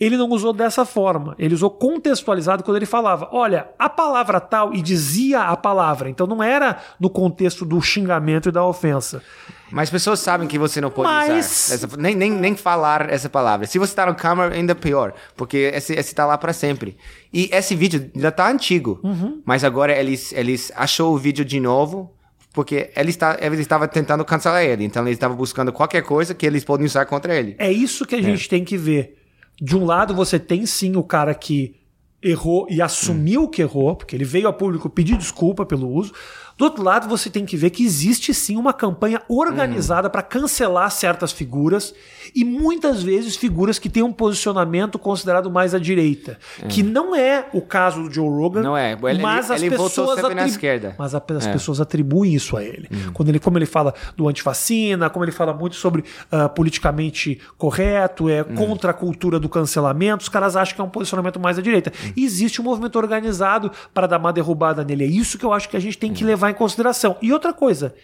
Ele não usou dessa forma. Ele usou contextualizado quando ele falava: olha, a palavra tal, e dizia a palavra. Então não era no contexto do xingamento e da ofensa. Mas pessoas sabem que você não pode Mas- usar. essa- nem, nem, nem falar essa palavra. Se você tá no câmera, ainda pior. Porque esse, esse tá lá pra sempre. E esse vídeo já tá antigo. Uhum. Mas agora eles, eles achou o vídeo de novo. Porque ele está, eles estavam tentando cancelar ele. Então eles estavam buscando qualquer coisa que eles podem usar contra ele. É isso que a gente tem que ver. De um lado, você tem sim o cara que errou e assumiu que errou, porque ele veio a público pedir desculpa pelo uso. Do outro lado, você tem que ver que existe sim uma campanha organizada para cancelar certas figuras e muitas vezes figuras que têm um posicionamento considerado mais à direita, que não é o caso do Joe Rogan. Não é. Ele- mas as ele pessoas na esquerda. Mas a- as É. pessoas atribuem isso a ele. Quando ele, como ele fala do antivacina, como ele fala muito sobre ah, politicamente correto, é contra a cultura do cancelamento, os caras acham que é um posicionamento mais à direita. E existe um movimento organizado para dar uma derrubada nele. É isso que eu acho que a gente tem que levar em consideração. E outra coisa,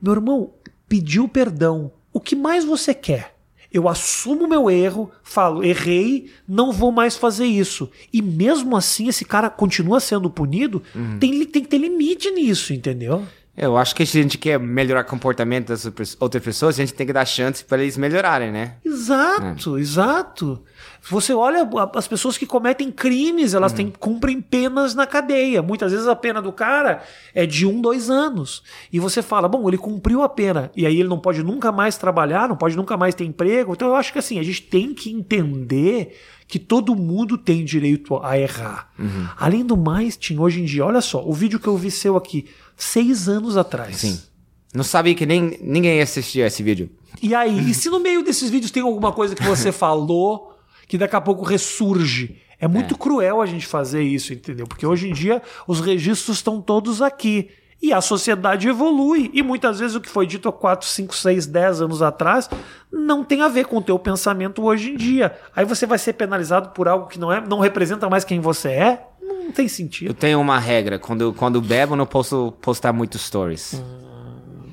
meu irmão, pediu perdão. O que mais você quer? Eu assumo meu erro, falo, errei, não vou mais fazer isso. E mesmo assim, esse cara continua sendo punido, tem, li- tem que ter limite nisso, entendeu? Eu acho que se a gente quer melhorar o comportamento das outras- pessoas, a gente tem que dar chance para eles melhorarem, né? Exato, exato. Você olha as pessoas que cometem crimes, elas têm, cumprem penas na cadeia. Muitas vezes a pena do cara é de um, dois anos. E você fala, bom, ele cumpriu a pena. E aí ele não pode nunca mais trabalhar, não pode nunca mais ter emprego. Então eu acho que assim, a gente tem que entender que todo mundo tem direito a errar. Além do mais, Tim, hoje em dia, olha só, o vídeo que eu vi seu aqui, seis anos atrás. Sim. Não sabia que nem ninguém assistia esse vídeo. E aí, e se no meio desses vídeos tem alguma coisa que você falou que daqui a pouco ressurge? É muito cruel a gente fazer isso, entendeu? Porque hoje em dia os registros estão todos aqui. E a sociedade evolui. E muitas vezes o que foi dito há 4, 5, 6, 10 anos atrás não tem a ver com o teu pensamento hoje em dia. Aí você vai ser penalizado por algo que não, é, não representa mais quem você é? Não tem Eu sentido. tenho uma regra, quando, quando bebo, eu não posso postar muitos stories.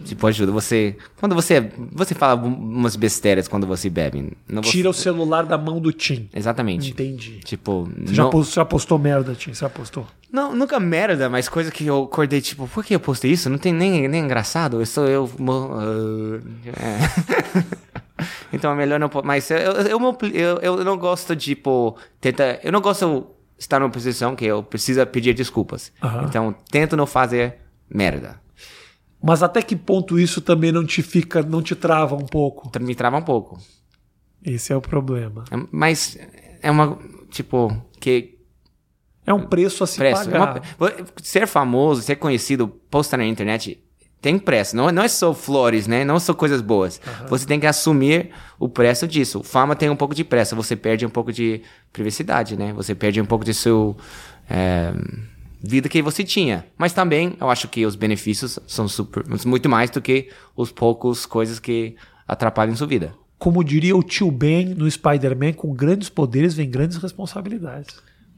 Tipo, ajuda. Você. Quando você. Você fala umas besteiras quando você bebe. Não Tira o celular da mão do Tim. Exatamente. Entendi. Tipo. Você já, não- postou, já postou merda, Tim? Você já postou? Não, nunca merda, mas coisa que eu acordei, tipo, por que eu postei isso? Não tem nem, nem engraçado, eu sou eu. ah, é. então é melhor não. Mas eu, eu, eu, eu, não gosto, tipo, tenta. Eu não gosto de estar numa posição que eu preciso pedir desculpas. Então tento não fazer merda. Mas até que ponto isso também não te fica, não te trava um pouco? Me trava um pouco. Esse é o problema. É- Mas é uma. Tipo, que. É um preço a se Preço. pagar. Uma- ser famoso, ser conhecido, postar na internet, tem preço. Não, não é só flores, né? Não são coisas boas. Você tem que assumir o preço disso. Fama tem um pouco de preço. Você perde um pouco de privacidade, né? Você perde um pouco de sua é, vida que você tinha. Mas também, eu acho que os benefícios são super, muito mais do que os poucos coisas que atrapalham sua vida. Como diria o tio Ben no Spider-Man, com grandes poderes vem grandes responsabilidades.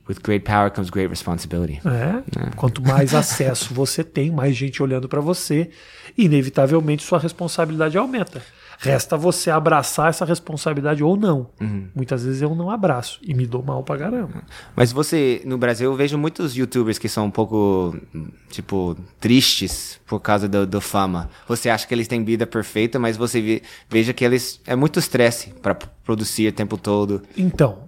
With great power comes great responsibility. É. Quanto mais acesso você tem, mais gente olhando para você, inevitavelmente sua responsabilidade aumenta. Resta você abraçar essa responsabilidade ou não. Muitas vezes eu não abraço e me dou mal pra caramba. Mas você, no Brasil, eu vejo muitos youtubers que são um pouco, tipo, tristes por causa do, do fama. Você acha que eles têm vida perfeita, mas você ve- veja que eles. É muito estresse para produzir o tempo todo. Então,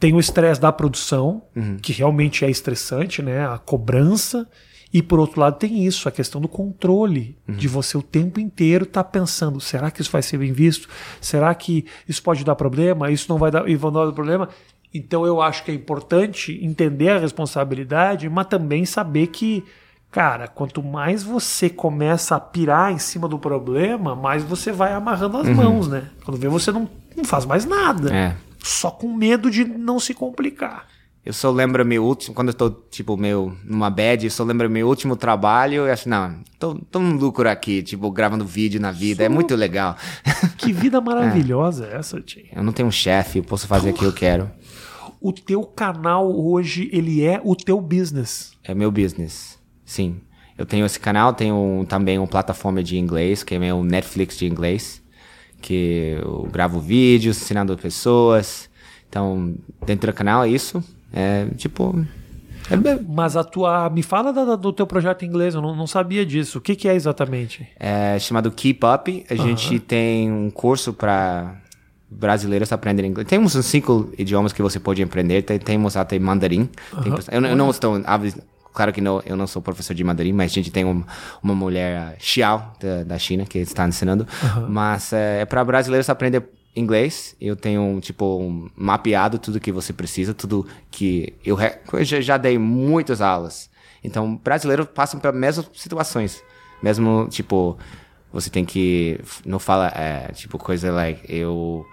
tem o estresse da produção, Uhum. que realmente é estressante, né? A cobrança. E por outro lado tem isso, a questão do controle, de você o tempo inteiro estar pensando, será que isso vai ser bem visto? Será que isso pode dar problema? Isso não vai dar, e vai dar problema? Então eu acho que é importante entender a responsabilidade, mas também saber que, cara, quanto mais você começa a pirar em cima do problema, mais você vai amarrando as mãos, né? Quando vê você não, não faz mais nada. É. Só com medo de não se complicar. Eu só lembro meu último, quando eu tô, tipo, meu, numa bad, eu só lembro meu último trabalho e acho, não, tô, tô um lucro aqui, tipo, gravando vídeo na vida, é muito legal. Que vida maravilhosa é essa, Tim. Eu não tenho um chefe, eu posso fazer o que eu quero. O teu canal hoje, ele é o teu business. É meu business, sim. Eu tenho esse canal, tenho também uma plataforma de inglês, que é meu Netflix de inglês, que eu gravo vídeos ensinando pessoas. Então, dentro do canal é isso. É, tipo... É Mas a tua. Me fala da- do teu projeto em inglês, eu não, não sabia disso. O que, que é exatamente? é chamado Keep Up. A gente tem um curso para brasileiros aprenderem inglês. Temos uns cinco idiomas que você pode aprender. Tem- Temos até mandarim. Tem pessoa- eu, não- eu não estou... Claro que não, eu não sou professor de mandarim, mas a gente tem um- uma mulher, Xiao, da, da China, que está ensinando. Mas é, é para brasileiros aprender inglês. Eu tenho, tipo, um mapeado tudo que você precisa, tudo que... Eu, re- eu já, dei muitas aulas. Então, brasileiros passam pelas mesmas situações. Mesmo, tipo, você tem que. Não fala, é, tipo, coisa like, eu.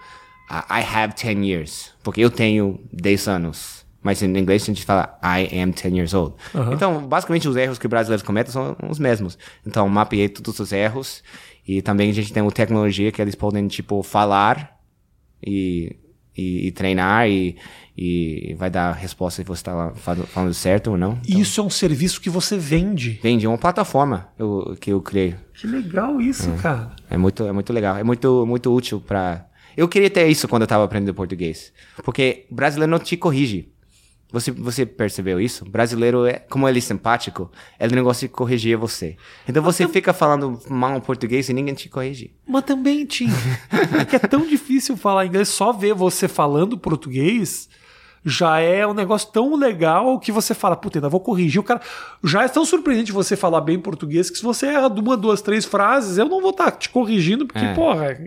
I I have 10 years. Porque eu tenho 10 anos. Mas em inglês a gente fala I am 10 years old. Então, basicamente, os erros que brasileiros cometem são os mesmos. Então, mapeei todos os erros. E também a gente tem uma tecnologia que eles podem, tipo, falar e, e, e treinar e, e vai dar a resposta se você está falando certo ou não. E Isso é um serviço que você vende. Vende uma plataforma eu, que eu criei. Que legal isso, cara. É muito, é muito legal. É muito, muito útil para. Eu queria ter isso quando eu tava aprendendo português. Porque brasileiro não te corrige. Você, você percebeu isso? Brasileiro, é, como ele é simpático, ele não gosta de corrigir você. Então você fica falando mal português e ninguém te corrige. Mas também, Tim, é que é tão difícil falar inglês, só ver você falando português já é um negócio tão legal que você fala, puta, ainda vou corrigir. O cara já é tão surpreendente você falar bem português que se você erra uma, duas, três frases, eu não vou estar te corrigindo, porque, É. porra,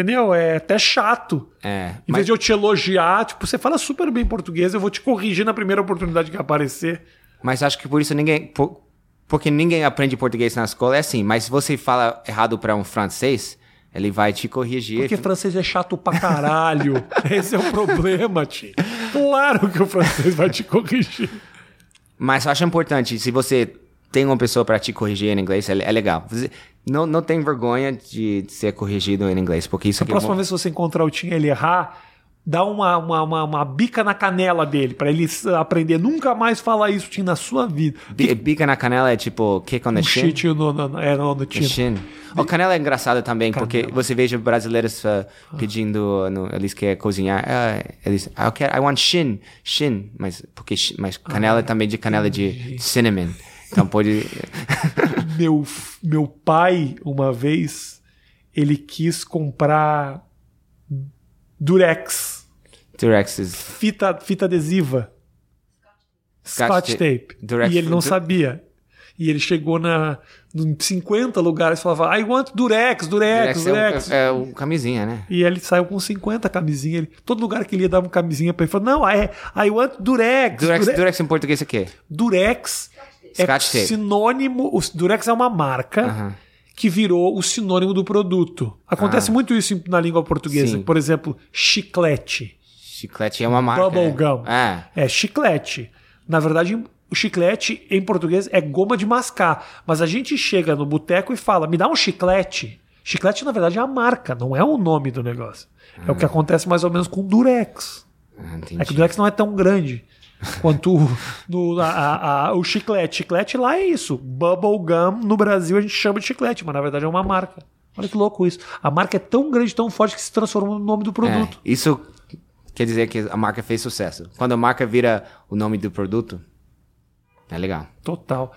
entendeu? É até chato. É. Em mas- vez de eu te elogiar, tipo, você fala super bem português, eu vou te corrigir na primeira oportunidade que aparecer. Mas acho que por isso ninguém. por- porque ninguém aprende português na escola é assim. Mas se você fala errado para um francês, ele vai te corrigir. Porque francês é chato pra caralho. Esse é o problema, tio. Claro que o francês vai te corrigir. Mas eu acho importante, se você tem uma pessoa para te corrigir em inglês, é, é legal. Não, não tem vergonha de ser corrigido em inglês, porque isso A aqui próxima é vez que você encontrar o Tim ele errar, dá uma, uma, uma, uma bica na canela dele, pra ele aprender nunca mais falar isso, Tim, na sua vida. Bi- Bica na canela é tipo kick on the Um shin. shit no, no, é, no, no shin. O canela é engraçado também, porque Canela. você veja brasileiros uh, pedindo, no, eles querem cozinhar, ah, eles, ah, eu quero, I want shin, shin, mas, porque, mas canela é também de canela de cinnamon. Então pode... Meu, meu pai, uma vez, ele quis comprar Durex, Durex is... fita, fita adesiva. Scotch Scotch tape. Durex- e ele não sabia. E ele chegou na, em 50 lugares e falava, I want Durex, Durex, Durex é, Durex. o, é o camisinha, né? E ele saiu com 50 camisinhas. Ele, todo lugar que ele ia dar uma camisinha pra ele, falou, não, é I want Durex. Durex, Durex, Durex em português é o quê? Durex é sinônimo... O Durex é uma marca Aham. que virou o sinônimo do produto. Acontece muito isso na língua portuguesa. Sim. Por exemplo, chiclete. Chiclete é uma marca. Bubble né? É. É chiclete. Na verdade, o chiclete em português é goma de mascar. Mas a gente chega no boteco e fala: me dá um chiclete. Chiclete, na verdade, é a marca, não é o nome do negócio. É o que acontece mais ou menos com o Durex. Ah. É que o Durex não é tão grande quanto o- no- a- a- o chiclete. Chiclete lá é isso. Bubble gum no Brasil a gente chama de chiclete, mas na verdade é uma marca. Olha que louco isso. A marca é tão grande, tão forte que se transformou no nome do produto. É, isso quer dizer que a marca fez sucesso. Quando a marca vira o nome do produto, é legal. Total.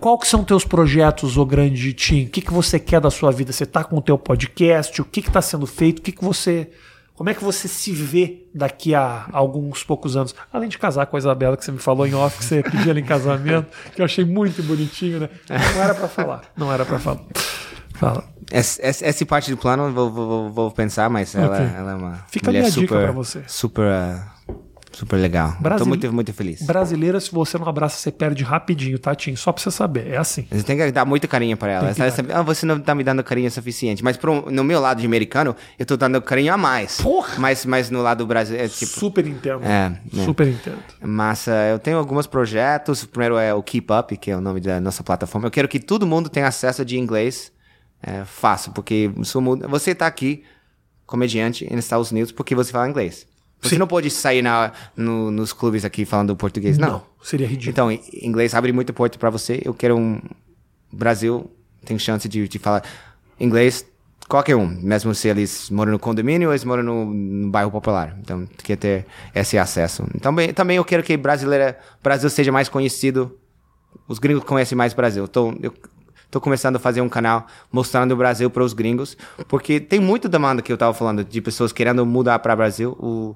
Qual que são teus projetos, ô grande Tim? O que, que você quer da sua vida? Você tá com o teu podcast? O que que tá sendo feito? O que que você... Como é que você se vê daqui a alguns poucos anos? Além de casar com a Isabela, que você me falou em off, que você pediu ela em casamento, que eu achei muito bonitinho, né? Não era pra falar. Não era pra falar. Fala. Essa, essa, essa parte do plano eu vou, vou, vou pensar, mas ela, Ok. ela é uma Fica a mulher minha dica super, pra você. super, uh, super legal. Brasil- Tô muito, muito feliz. Brasileira, se você não abraça, você perde rapidinho, tá, Tim? Só pra você saber. É assim. Você tem que dar muito carinho pra ela. Sabe, ah, você não tá me dando carinho suficiente. Mas pro, no meu lado de americano, eu tô dando carinho a mais. Porra! Mas, mas no lado do Brasil, é tipo... Super entendo. É, né? Super entendo. Mas eh, eu tenho alguns projetos. O primeiro é o Keep Up, que é o nome da nossa plataforma. Eu quero que todo mundo tenha acesso de inglês é, fácil, porque você está aqui, comediante, nos Estados Unidos, porque você fala inglês. Você Sim. não pode sair na, no- nos clubes aqui falando português, não. seria ridículo. Então, inglês abre muito porta para você. Eu quero um... Brasil tem chance de, de falar inglês qualquer um, mesmo se eles moram no condomínio ou eles moram no, no bairro popular. Então, quer ter esse acesso. Então, bem, também eu quero que brasileira, Brasil seja mais conhecido. Os gringos conhecem mais o Brasil. Tô, eu tô começando a fazer um canal mostrando o Brasil para os gringos, porque tem muita demanda que eu tava falando de pessoas querendo mudar para o Brasil. O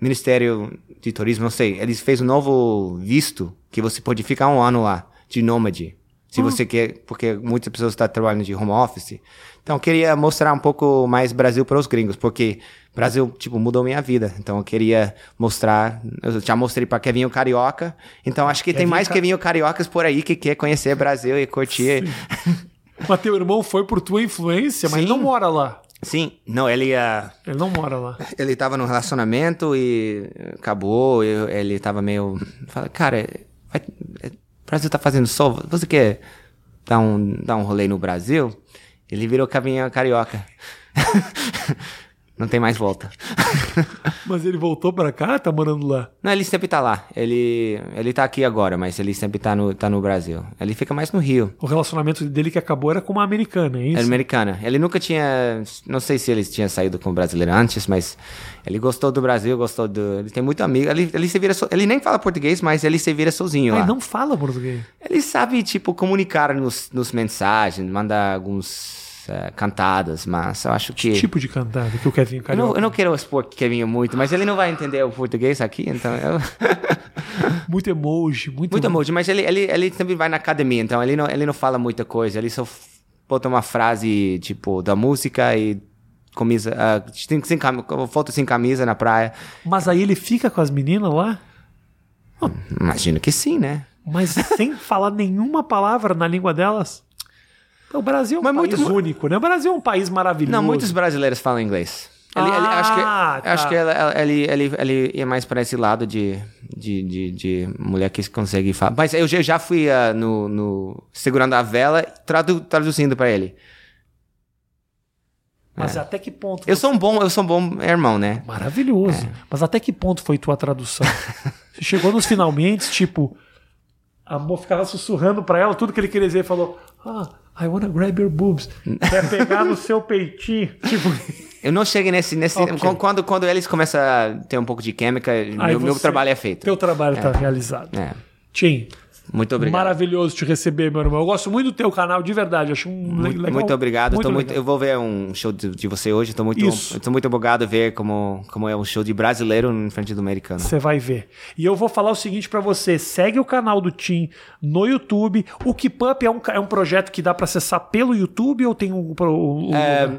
Ministério de Turismo, não sei, eles fez um novo visto que você pode ficar um ano lá de nômade. Se você quer, porque muitas pessoas estão trabalhando de home office. Então, eu queria mostrar um pouco mais Brasil para os gringos, porque Brasil, tipo, mudou minha vida. Então, eu queria mostrar. Eu já mostrei para Kevinho Carioca. Então, acho que tem mais Ca- Kevinho Cariocas por aí que quer conhecer Brasil e curtir. Mas teu irmão foi por tua influência, mas Sim. não mora lá. Sim, não, ele uh, Ele não mora lá. ele tava num relacionamento e acabou, e ele tava meio. Fala, cara, vai, o Brasil tá fazendo sol, você quer dar um, dar um rolê no Brasil? Ele virou caminha carioca. Não tem mais volta. Mas ele voltou pra cá, tá morando lá. Não, ele sempre tá lá. Ele, ele tá aqui agora, mas ele sempre tá no, tá no Brasil. Ele fica mais no Rio. O relacionamento dele que acabou era com uma americana, é É isso? americana. Ele nunca tinha. Não sei se ele tinha saído com o brasileiro antes, mas ele gostou do Brasil, gostou do. Ele tem muito amigo. Ele, ele se vira. So... Ele nem fala português, mas ele se vira sozinho Ah, lá. ele não fala português. Ele sabe, tipo, comunicar nos, nos mensagens, mandar alguns eh, cantadas, mas eu acho que. Tipo de cantada que o Kevin eu, não, Carioca. eu não quero expor Kevin muito, mas ele não vai entender o português aqui, então. Eu... Muito emoji, muito, Muito emoji, mas ele, ele, ele sempre vai na academia, então ele não, ele não fala muita coisa, ele só bota uma frase, tipo, da música e camisa, ah, sem, sem foto sem camisa na praia. Mas aí ele fica com as meninas lá, Imagino que sim, né? mas sem falar nenhuma palavra na língua delas. O Brasil é um Mas país muito- único, né? O Brasil é um país maravilhoso. Não, muitos brasileiros falam inglês. Ele, ele- acho que, Ah, tá. acho que ele, ele, ele ia mais para esse lado de, de, de, de mulher que consegue falar. Mas eu já- fui ah, no, no segurando a vela, tradu, traduzindo para ele. Mas até que ponto? Eu sou um bom, eu sou um bom irmão, né? Maravilhoso. É. Mas até que ponto foi tua tradução? Você chegou nos finalmente, tipo, a amor ficava sussurrando pra ela tudo que ele queria dizer e falou: Ah, I wanna grab your boobs. Quer pegar no seu peitinho. Tipo, Eu não cheguei nesse. nesse Ok. quando- quando, eles começam a ter um pouco de química, aí meu, meu você- trabalho é feito. teu trabalho tá realizado. É. Tim, Muito obrigado. maravilhoso te receber, meu irmão. Eu gosto muito do teu canal, de verdade. Acho um Muito, legal. muito obrigado. Muito- legal. eu vou ver um show de, de você hoje. Estou muito, tô muito empolgado ver como, como é um show de brasileiro em frente do americano. Você vai ver. E eu vou falar o seguinte pra você: segue o canal do Tim no YouTube. O Keep Up é um, é um projeto que dá pra acessar pelo YouTube ou tem um. um- um- É,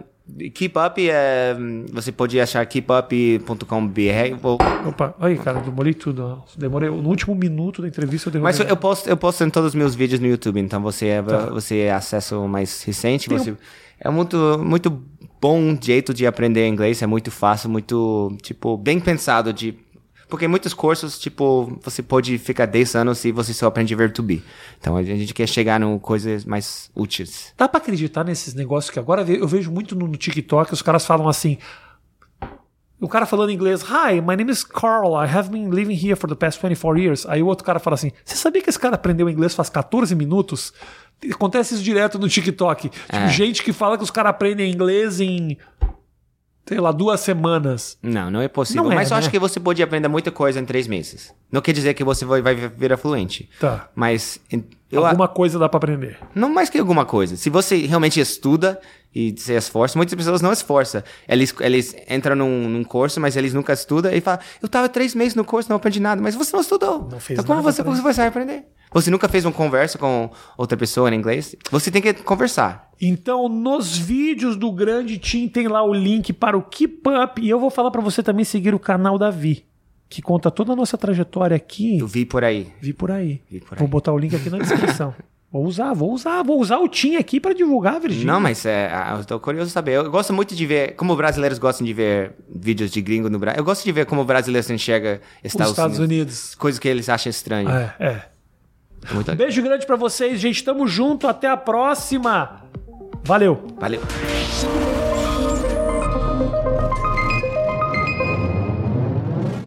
keep Up, é, você pode achar keepup.com.br. Vou- Opa, aí, cara, demorei tudo. Demorei. No último minuto da entrevista eu demorei. Mas eu posto, eu posto em todos os meus vídeos no YouTube, então você é, Tá. você é acesso mais recente. Tem Você, É muito, muito bom jeito de aprender inglês, é muito fácil, muito, tipo, bem pensado de... Porque muitos cursos, tipo, você pode ficar 10 anos e você só aprende ver to be. Então a gente quer chegar em coisas mais úteis. Dá pra acreditar nesses negócios que agora eu vejo muito no TikTok, os caras falam assim. O cara falando em inglês, Hi, my name is Carl, I have been living here for the past 24 years. Aí o outro cara fala assim: Você sabia que esse cara aprendeu inglês faz 14 minutos? Acontece isso direto no TikTok. Tipo, É. gente que fala que os caras aprendem inglês em sei lá, duas semanas. Não, não é possível. Não é, Mas eu né? acho que você pode aprender muita coisa em três meses. Não quer dizer que você vai, vai virar fluente. Tá. Mas eu, Alguma coisa dá pra aprender. não mais que alguma coisa. Se você realmente estuda e se esforça, muitas pessoas não esforçam. Eles, eles entram num, num curso, mas eles nunca estudam e falam, eu tava três meses no curso, não aprendi nada. Mas você não estudou. Não fez então como nada você, pra- você vai aprender? Você nunca fez uma conversa com outra pessoa em inglês? Você tem que conversar. Então, nos vídeos do Grande Team tem lá o link para o Keep Up. E eu vou falar pra você também seguir o canal da Vi, que conta toda a nossa trajetória aqui. Eu vi por aí. Vi por aí. Vi por Vou aí. botar o link aqui na descrição. vou usar, vou usar, vou usar o Team aqui pra divulgar, Virgínia. Não, mas é, eu tô curioso saber. Eu gosto muito de ver como brasileiros gostam de ver vídeos de gringo no Brasil. Eu gosto de ver como brasileiros enxergam Os Estados, Estados Unidos. Unidos. Coisas que eles acham estranho. É, é. Muito. Beijo grande pra vocês, gente. Tamo junto. Até a próxima. Valeu. Valeu.